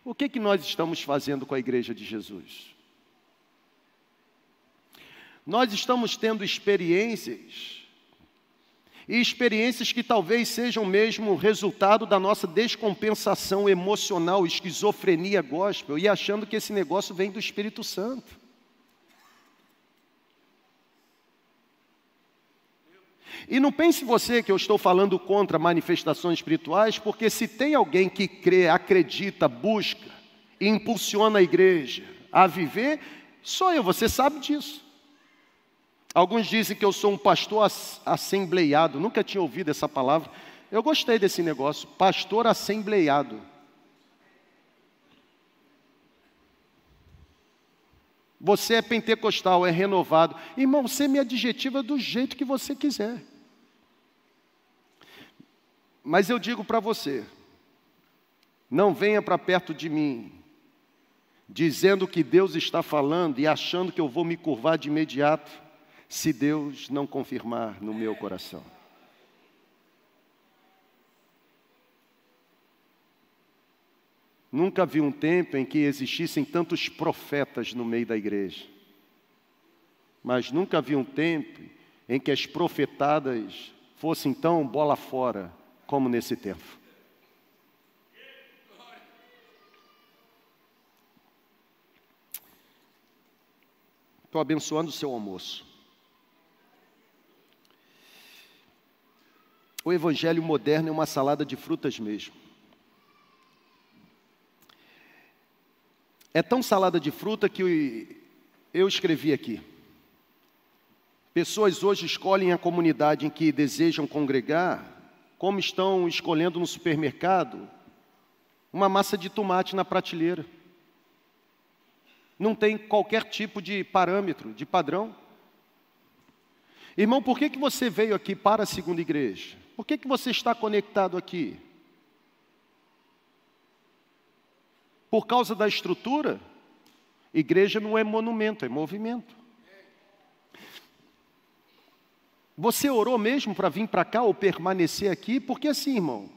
[SPEAKER 1] O que, que nós estamos fazendo com a igreja de Jesus? Nós estamos tendo experiências, e experiências que talvez sejam mesmo resultado da nossa descompensação emocional, esquizofrenia gospel, e achando que esse negócio vem do Espírito Santo. E não pense você que eu estou falando contra manifestações espirituais, porque se tem alguém que crê, acredita, busca e impulsiona a igreja a viver, sou eu, você sabe disso. Alguns dizem que eu sou um pastor assembleiado, nunca tinha ouvido essa palavra. Eu gostei desse negócio, pastor assembleiado. Você é pentecostal, é renovado. Irmão, você me adjetiva do jeito que você quiser. Mas eu digo para você: não venha para perto de mim, dizendo que Deus está falando e achando que eu vou me curvar de imediato, se Deus não confirmar no meu coração. Nunca vi um tempo em que existissem tantos profetas no meio da igreja. Mas nunca vi um tempo em que as profetadas fossem tão bola fora como nesse tempo. Estou abençoando o seu almoço. O evangelho moderno é uma salada de frutas mesmo. É tão salada de fruta que eu escrevi aqui. Pessoas hoje escolhem a comunidade em que desejam congregar, como estão escolhendo no supermercado uma massa de tomate na prateleira. Não tem qualquer tipo de parâmetro, de padrão. Irmão, por que, que você veio aqui para a segunda igreja? Por que, que você está conectado aqui? Por causa da estrutura, igreja não é monumento, é movimento. Você orou mesmo para vir para cá ou permanecer aqui? Porque assim, irmão,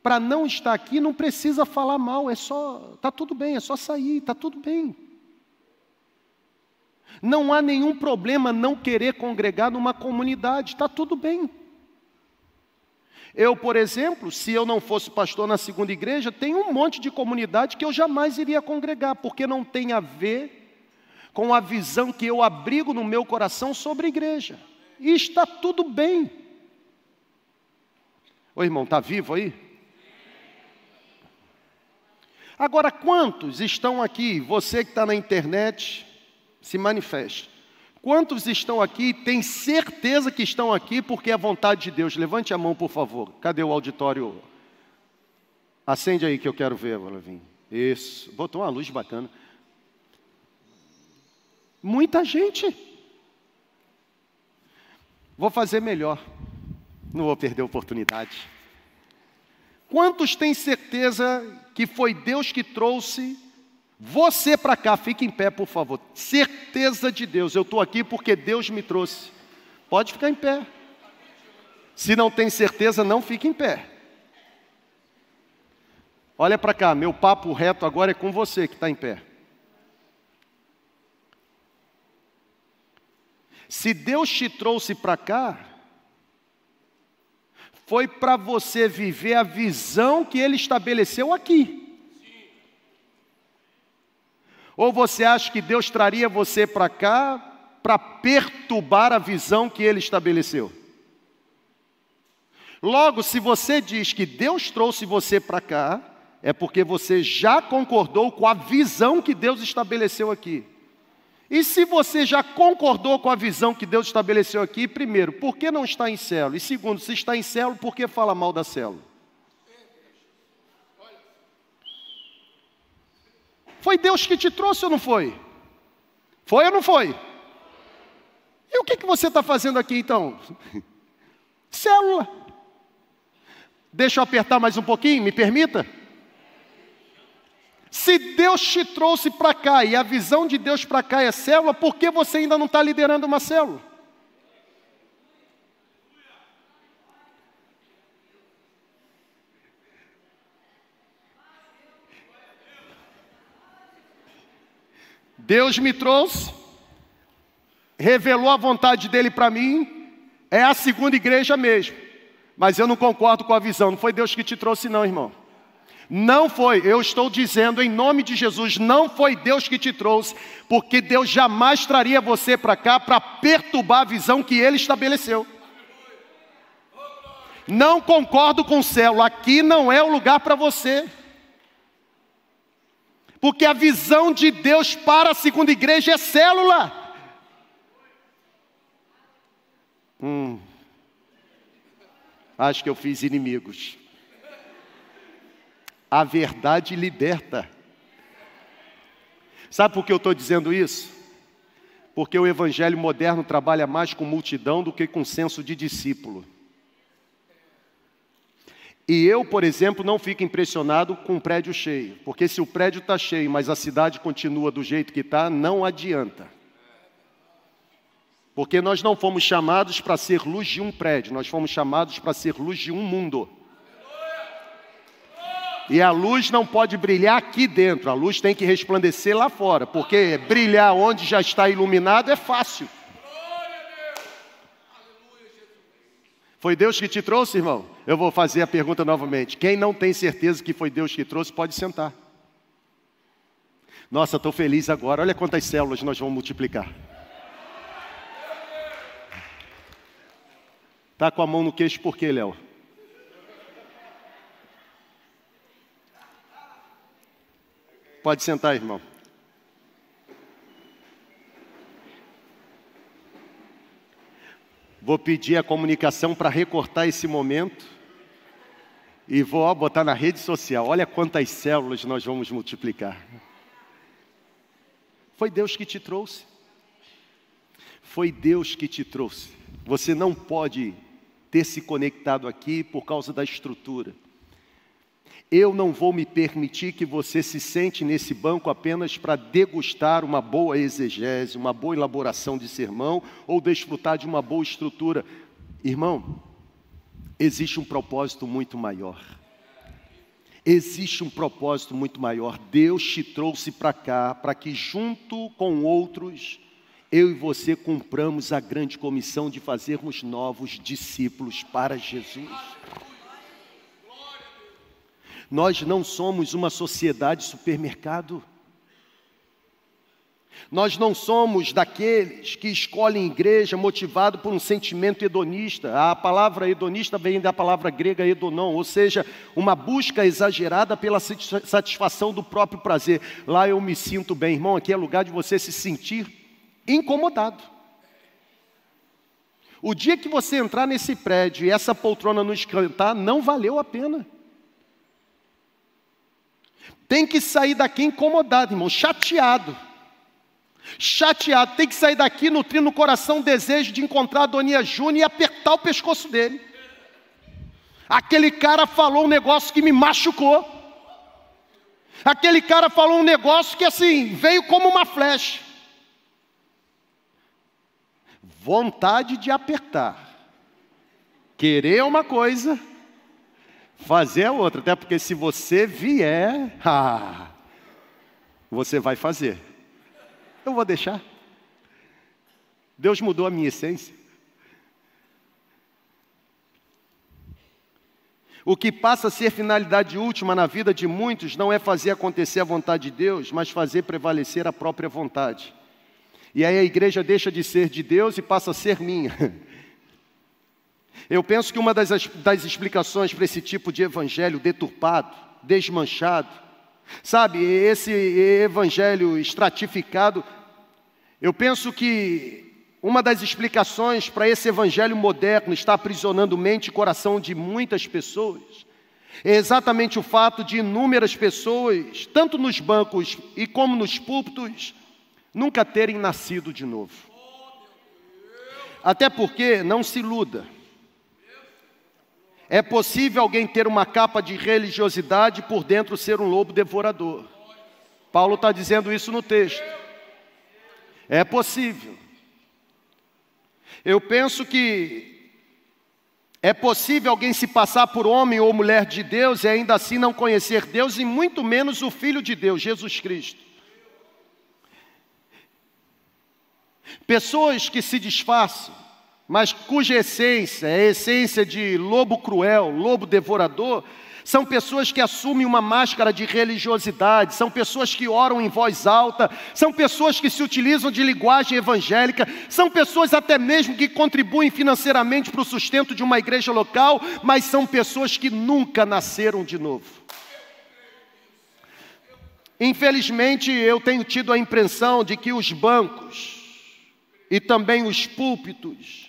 [SPEAKER 1] para não estar aqui não precisa falar mal, é só, tá tudo bem, é só sair, tá tudo bem. Não há nenhum problema não querer congregar numa comunidade, está tudo bem. Eu, por exemplo, se eu não fosse pastor na segunda igreja, tem um monte de comunidade que eu jamais iria congregar, porque não tem a ver com a visão que eu abrigo no meu coração sobre a igreja. E está tudo bem. Ô irmão, está vivo aí? Agora, quantos estão aqui? Você que está na internet, se manifeste. Quantos estão aqui, tem certeza que estão aqui porque é a vontade de Deus? Levante a mão, por favor. Cadê o auditório? Acende aí que eu quero ver, Valavim. Isso. Botou uma luz bacana. Muita gente. Vou fazer melhor. Não vou perder a oportunidade. Quantos têm certeza que foi Deus que trouxe você para cá, fique em pé, por favor. Certeza de Deus, eu estou aqui porque Deus me trouxe. Pode ficar em pé. Se não tem certeza, não fique em pé. Olha para cá, meu papo reto agora é com você que está em pé. Se Deus te trouxe para cá, foi para você viver a visão que Ele estabeleceu aqui. Ou você acha que Deus traria você para cá para perturbar a visão que ele estabeleceu? Logo, se você diz que Deus trouxe você para cá, é porque você já concordou com a visão que Deus estabeleceu aqui. E se você já concordou com a visão que Deus estabeleceu aqui, primeiro, por que não está em célula? E segundo, se está em célula, por que fala mal da célula? Foi Deus que te trouxe ou não foi? Foi ou não foi? E o que, que você está fazendo aqui então? <laughs> Célula. Deixa eu apertar mais um pouquinho, me permita? Se Deus te trouxe para cá e a visão de Deus para cá é célula, por que você ainda não está liderando uma célula? Deus me trouxe, revelou a vontade dele para mim, é a segunda igreja mesmo. Mas eu não concordo com a visão, não foi Deus que te trouxe, não, irmão. Não foi, eu estou dizendo em nome de Jesus, não foi Deus que te trouxe, porque Deus jamais traria você para cá para perturbar a visão que ele estabeleceu. Não concordo com o céu, aqui não é o lugar para você. Porque a visão de Deus para a segunda igreja é célula. Hum, acho que eu fiz inimigos. A verdade liberta. Sabe por que eu estou dizendo isso? Porque o evangelho moderno trabalha mais com multidão do que com senso de discípulo. E eu, por exemplo, não fico impressionado com um prédio cheio, porque se o prédio está cheio, mas a cidade continua do jeito que está, não adianta. Porque nós não fomos chamados para ser luz de um prédio, nós fomos chamados para ser luz de um mundo. E a luz não pode brilhar aqui dentro, a luz tem que resplandecer lá fora, porque brilhar onde já está iluminado é fácil. Foi Deus que te trouxe, irmão? Eu vou fazer a pergunta novamente. Quem não tem certeza que foi Deus que trouxe, pode sentar. Nossa, estou feliz agora. Olha quantas células nós vamos multiplicar. Tá com a mão no queixo por quê, Léo? Pode sentar, irmão. Vou pedir a comunicação para recortar esse momento e vou botar na rede social. Olha quantas células nós vamos multiplicar. Foi Deus que te trouxe. Foi Deus que te trouxe. Você não pode ter se conectado aqui por causa da estrutura. Eu não vou me permitir que você se sente nesse banco apenas para degustar uma boa exegese, uma boa elaboração de sermão ou desfrutar de uma boa estrutura. Irmão, existe um propósito muito maior. Existe um propósito muito maior. Deus te trouxe para cá para que, junto com outros, eu e você cumpramos a grande comissão de fazermos novos discípulos para Jesus. Nós não somos uma sociedade supermercado. Nós não somos daqueles que escolhem igreja motivado por um sentimento hedonista. A palavra hedonista vem da palavra grega hedonon, ou seja, uma busca exagerada pela satisfação do próprio prazer. Lá eu me sinto bem, irmão. Aqui é lugar de você se sentir incomodado. O dia que você entrar nesse prédio e essa poltrona não esquentar, não valeu a pena. Tem que sair daqui incomodado, irmão, chateado. Chateado, tem que sair daqui nutrindo no coração o desejo de encontrar a Doninha Júnior e apertar o pescoço dele. Aquele cara falou um negócio que me machucou. Aquele cara falou um negócio que assim, veio como uma flecha. Vontade de apertar. Querer uma coisa, fazer a outra, até porque se você vier, <laughs> ah, você vai fazer. Eu vou deixar. Deus mudou a minha essência. O que passa a ser finalidade última na vida de muitos não é fazer acontecer a vontade de Deus, mas fazer prevalecer a própria vontade. E aí a igreja deixa de ser de Deus e passa a ser minha. <laughs> Eu penso que uma das, das explicações para esse tipo de evangelho deturpado, desmanchado, sabe, esse evangelho estratificado, eu penso que uma das explicações para esse evangelho moderno estar aprisionando mente e coração de muitas pessoas é exatamente o fato de inúmeras pessoas, tanto nos bancos e como nos púlpitos, nunca terem nascido de novo. Até porque, não se iluda, é possível alguém ter uma capa de religiosidade e por dentro ser um lobo devorador. Paulo está dizendo isso no texto. É possível. Eu penso que é possível alguém se passar por homem ou mulher de Deus e ainda assim não conhecer Deus e muito menos o Filho de Deus, Jesus Cristo. Pessoas que se disfarçam, mas cuja essência é a essência de lobo cruel, lobo devorador, são pessoas que assumem uma máscara de religiosidade, são pessoas que oram em voz alta, são pessoas que se utilizam de linguagem evangélica, são pessoas até mesmo que contribuem financeiramente para o sustento de uma igreja local, mas são pessoas que nunca nasceram de novo. Infelizmente, eu tenho tido a impressão de que os bancos e também os púlpitos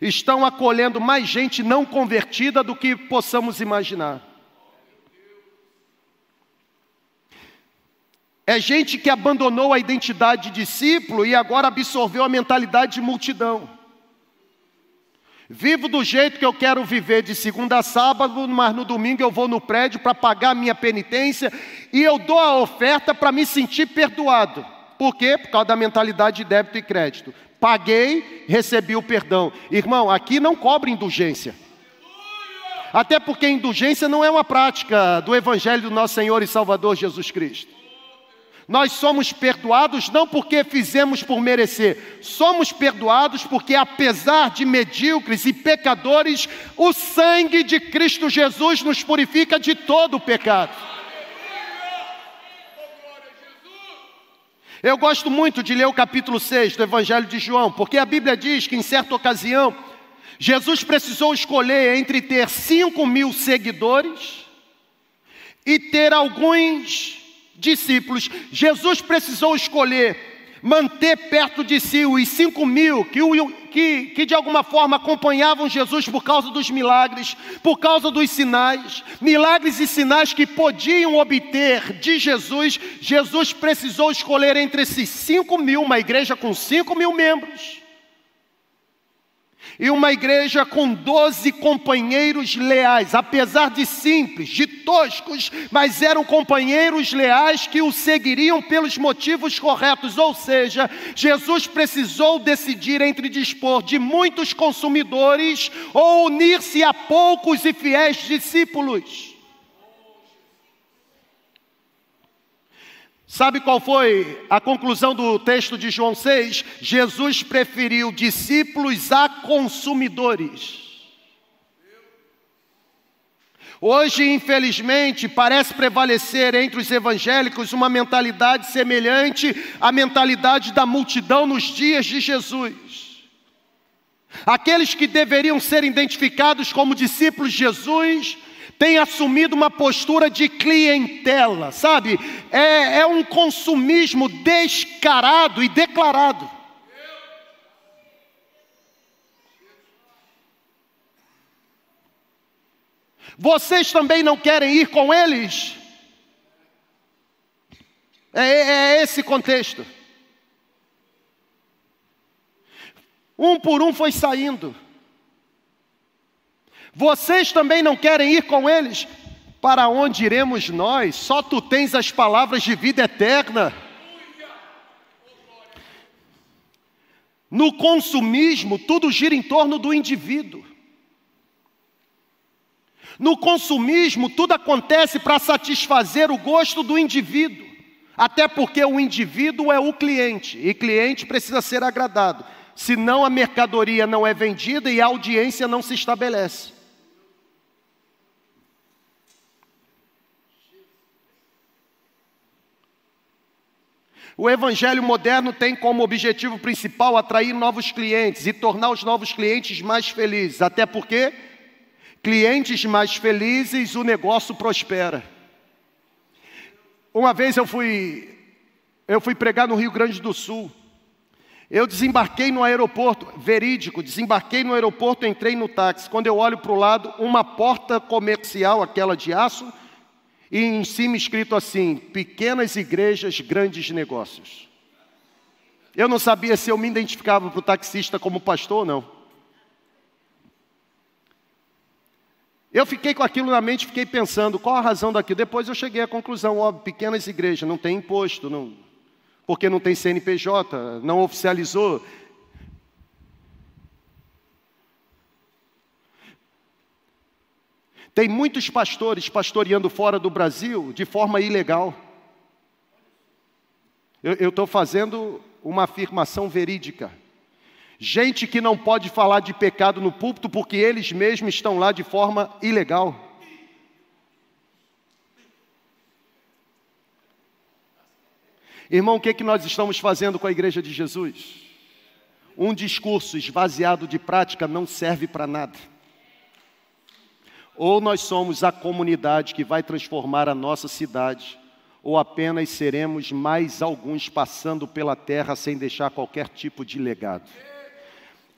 [SPEAKER 1] estão acolhendo mais gente não convertida do que possamos imaginar. É gente que abandonou a identidade de discípulo e agora absorveu a mentalidade de multidão. Vivo do jeito que eu quero viver de segunda a sábado, mas no domingo eu vou no prédio para pagar minha penitência e eu dou a oferta para me sentir perdoado. Por quê? Por causa da mentalidade de débito e crédito. Paguei, recebi o perdão. Irmão, aqui não cobra indulgência. Até porque indulgência não é uma prática do Evangelho do nosso Senhor e Salvador Jesus Cristo. Nós somos perdoados não porque fizemos por merecer, somos perdoados porque, apesar de medíocres e pecadores, o sangue de Cristo Jesus nos purifica de todo o pecado. Eu gosto muito de ler o capítulo 6 do Evangelho de João, porque a Bíblia diz que em certa ocasião, Jesus precisou escolher entre ter 5 mil seguidores e ter alguns discípulos, Jesus precisou escolher manter perto de si os cinco mil que, que, que, de alguma forma acompanhavam Jesus por causa dos milagres, por causa dos sinais, milagres e sinais que podiam obter de Jesus. Jesus precisou escolher entre esses cinco mil, uma igreja com cinco mil membros e uma igreja com doze companheiros leais, apesar de simples, de toscos, mas eram companheiros leais que o seguiriam pelos motivos corretos. Ou seja, Jesus precisou decidir entre dispor de muitos consumidores ou unir-se a poucos e fiéis discípulos. Sabe qual foi a conclusão do texto de João 6? Jesus preferiu discípulos a consumidores. Hoje, infelizmente, parece prevalecer entre os evangélicos uma mentalidade semelhante à mentalidade da multidão nos dias de Jesus. Aqueles que deveriam ser identificados como discípulos de Jesus, tem assumido uma postura de clientela, sabe? É, é um consumismo descarado e declarado. Vocês também não querem ir com eles? É, é esse contexto. Um por um foi saindo. Vocês também não querem ir com eles? Para onde iremos nós? Só tu tens as palavras de vida eterna. No consumismo, tudo gira em torno do indivíduo. No consumismo, tudo acontece para satisfazer o gosto do indivíduo. Até porque o indivíduo é o cliente, e cliente precisa ser agradado. Senão a mercadoria não é vendida e a audiência não se estabelece. O evangelho moderno tem como objetivo principal atrair novos clientes e tornar os novos clientes mais felizes, até porque clientes mais felizes, o negócio prospera. Uma vez eu fui eu fui pregar no Rio Grande do Sul. Eu desembarquei no aeroporto, verídico, desembarquei no aeroporto, entrei no táxi. Quando eu olho para o lado, uma porta comercial, aquela de aço, e em cima escrito assim: pequenas igrejas, grandes negócios. Eu não sabia se eu me identificava para o taxista como pastor ou não. Eu fiquei com aquilo na mente, fiquei pensando, qual a razão daquilo? Depois eu cheguei à conclusão, ó, pequenas igrejas, não tem imposto, não, porque não tem CNPJ, não oficializou, Tem muitos pastores pastoreando fora do Brasil de forma ilegal. Eu estou fazendo uma afirmação verídica. Gente que não pode falar de pecado no púlpito porque eles mesmos estão lá de forma ilegal. Irmão, o que, é que nós estamos fazendo com a igreja de Jesus? Um discurso esvaziado de prática não serve para nada. Ou nós somos a comunidade que vai transformar a nossa cidade, ou apenas seremos mais alguns passando pela terra sem deixar qualquer tipo de legado?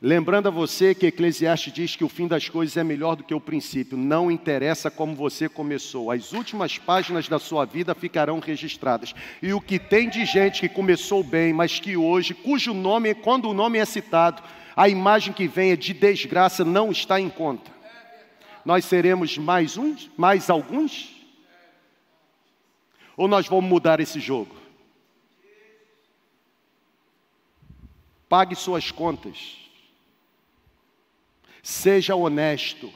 [SPEAKER 1] Lembrando a você que Eclesiastes diz que o fim das coisas é melhor do que o princípio. Não interessa como você começou, as últimas páginas da sua vida ficarão registradas. E o que tem de gente que começou bem, mas que hoje, cujo nome, quando o nome é citado, a imagem que vem é de desgraça, não está em conta. Nós seremos mais uns, mais alguns? Ou nós vamos mudar esse jogo? Pague suas contas. Seja honesto.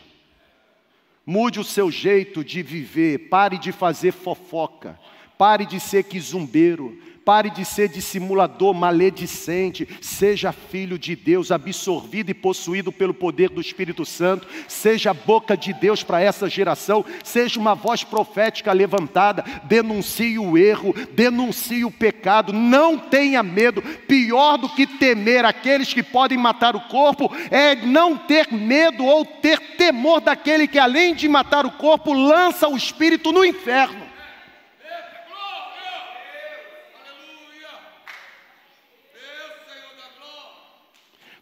[SPEAKER 1] Mude o seu jeito de viver. Pare de fazer fofoca. Pare de ser quizumbeiro. Pare de ser dissimulador, maledicente. Seja filho de Deus, absorvido e possuído pelo poder do Espírito Santo. Seja boca de Deus para essa geração. Seja uma voz profética levantada. Denuncie o erro, denuncie o pecado. Não tenha medo. Pior do que temer aqueles que podem matar o corpo é não ter medo ou ter temor daquele que, além de matar o corpo, lança o espírito no inferno.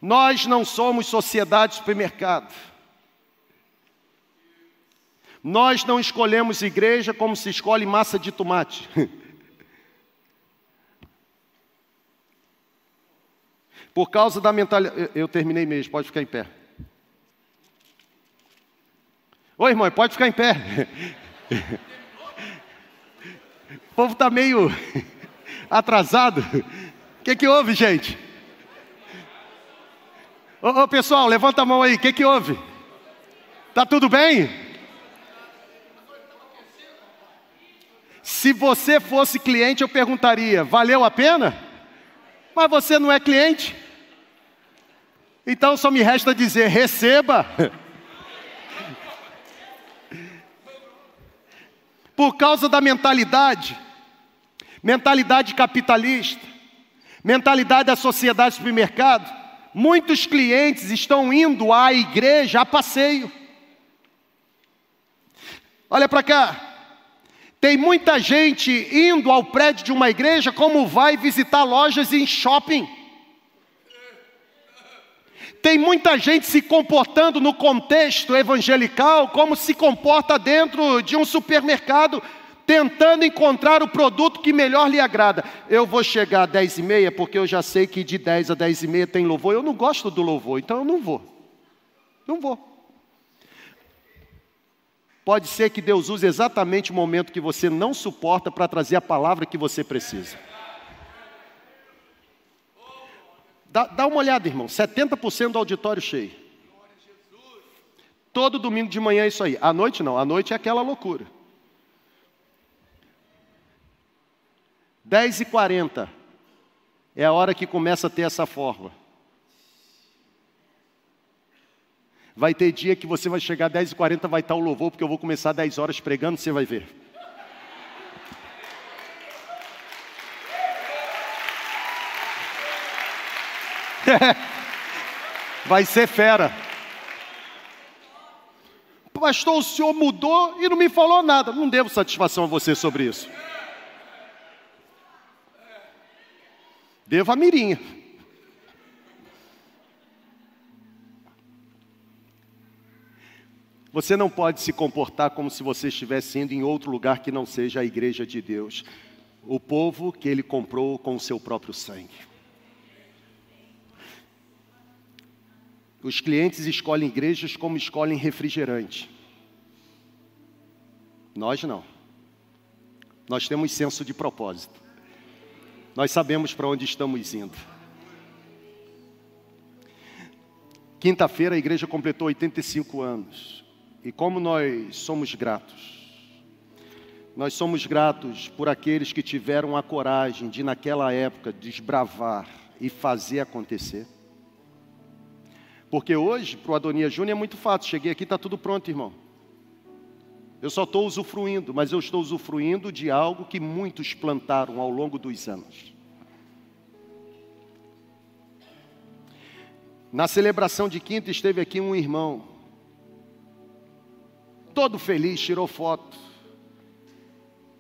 [SPEAKER 1] Nós não somos sociedade supermercado. Nós não escolhemos igreja como se escolhe massa de tomate. <laughs> Por causa da mentalidade. Eu terminei mesmo, pode ficar em pé. Oi, irmão, pode ficar em pé. <laughs> O povo está meio <laughs> atrasado. O que, que houve, gente? Ô, ô, pessoal, levanta a mão aí, o que, que houve? Tá tudo bem? Se você fosse cliente, eu perguntaria: valeu a pena? Mas você não é cliente. Então só me resta dizer: receba. <laughs> Por causa da mentalidade, mentalidade capitalista, mentalidade da sociedade supermercado, muitos clientes estão indo à igreja a passeio. Olha para cá. Tem muita gente indo ao prédio de uma igreja como vai visitar lojas em shopping. Tem muita gente se comportando no contexto evangelical como se comporta dentro de um supermercado tentando encontrar o produto que melhor lhe agrada. Eu vou chegar a 10 e meia, porque eu já sei que de 10 a 10 e meia tem louvor. Eu não gosto do louvor, então eu não vou. Não vou. Pode ser que Deus use exatamente o momento que você não suporta para trazer a palavra que você precisa. Dá, dá uma olhada, irmão. 70% do auditório cheio. Todo domingo de manhã é isso aí. À noite não, à noite é aquela loucura. 10 e 40 é a hora que começa a ter essa forma. Vai ter dia que você vai chegar 10 e 40 vai estar o louvor, porque eu vou começar 10 horas pregando, você vai ver. <laughs> vai ser fera. Pastor, o senhor mudou e não me falou nada. Não devo satisfação a você sobre isso. Devo a mirinha. Você não pode se comportar como se você estivesse indo em outro lugar que não seja a igreja de Deus, o povo que ele comprou com o seu próprio sangue. Os clientes escolhem igrejas como escolhem refrigerante. Nós não. Nós temos senso de propósito. Nós sabemos para onde estamos indo. Quinta-feira a igreja completou 85 anos. E como nós somos gratos. Nós somos gratos por aqueles que tiveram a coragem de, naquela época, desbravar e fazer acontecer. Porque hoje, para o Adonia Júnior, é muito fácil. Cheguei aqui, está tudo pronto, irmão. Eu só estou usufruindo, mas eu estou usufruindo de algo que muitos plantaram ao longo dos anos. Na celebração de quinta esteve aqui um irmão, todo feliz, tirou foto.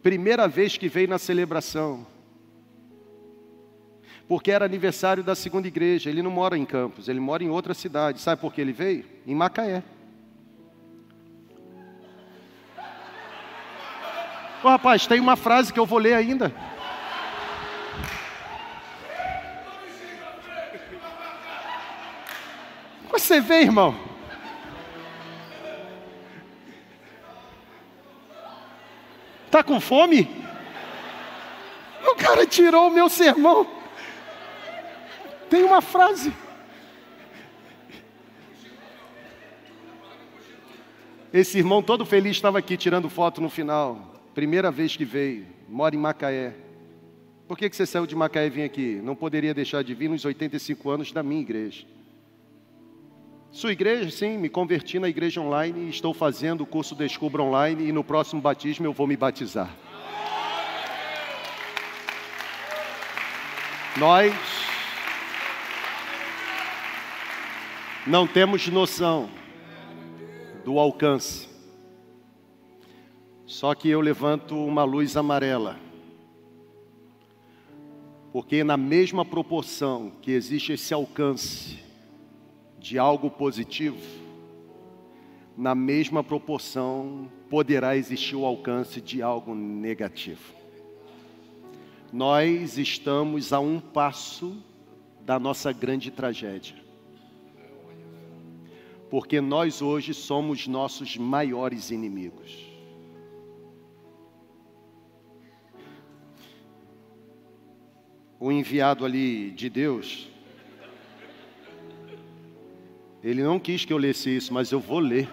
[SPEAKER 1] Primeira vez que veio na celebração. Porque era aniversário da segunda igreja. Ele não mora em Campos, ele mora em outra cidade. Sabe por que ele veio? Em Macaé. Ô rapaz, tem uma frase que eu vou ler ainda. Você vê, irmão? Tá com fome? O cara tirou o meu sermão. Tem uma frase. Esse irmão todo feliz estava aqui tirando foto no final. Primeira vez que veio, mora em Macaé. Por que, que você saiu de Macaé e vim aqui? Não poderia deixar de vir nos 85 anos da minha igreja. Sua igreja, sim, me converti na igreja online e estou fazendo o curso Descubra Online e no próximo batismo eu vou me batizar. Nós não temos noção do alcance. Só que eu levanto uma luz amarela. Porque na mesma proporção que existe esse alcance de algo positivo, na mesma proporção poderá existir o alcance de algo negativo. Nós estamos a um passo da nossa grande tragédia. Porque nós hoje somos nossos maiores inimigos. O enviado ali de Deus, ele não quis que eu lesse isso, mas eu vou ler.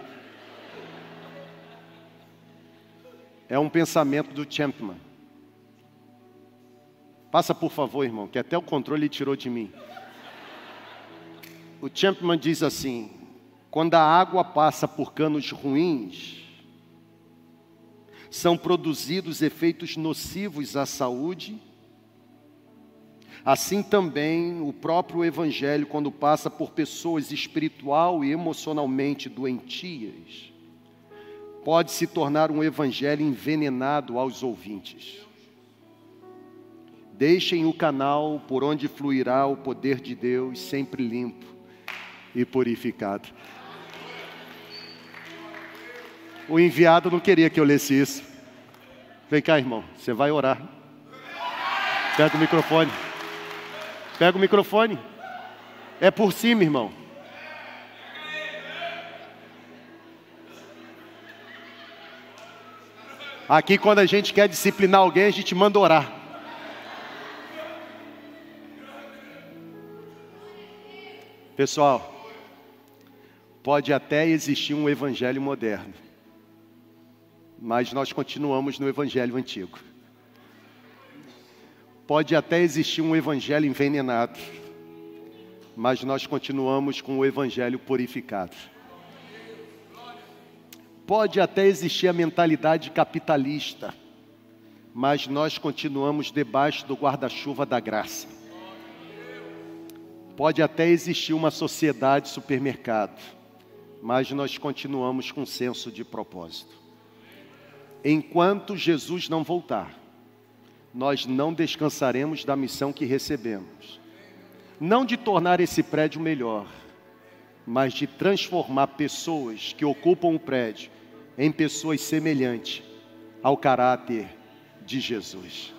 [SPEAKER 1] É um pensamento do Champman. Passa por favor, irmão, que até o controle tirou de mim. O Champman diz assim: quando a água passa por canos ruins, são produzidos efeitos nocivos à saúde Assim também o próprio Evangelho, quando passa por pessoas espiritual e emocionalmente doentias, pode se tornar um Evangelho envenenado aos ouvintes. Deixem o canal por onde fluirá o poder de Deus, sempre limpo e purificado. O enviado não queria que eu lesse isso. Vem cá, irmão, você vai orar. Pega o microfone. Pega o microfone. É por cima, irmão. Aqui, quando a gente quer disciplinar alguém, a gente manda orar. Pessoal, pode até existir um evangelho moderno, mas nós continuamos no evangelho antigo. Pode até existir um evangelho envenenado, mas nós continuamos com o evangelho purificado. Pode até existir a mentalidade capitalista, mas nós continuamos debaixo do guarda-chuva da graça. Pode até existir uma sociedade supermercado, mas nós continuamos com senso de propósito. Enquanto Jesus não voltar, nós não descansaremos da missão que recebemos. Não de tornar esse prédio melhor, mas de transformar pessoas que ocupam o prédio em pessoas semelhantes ao caráter de Jesus.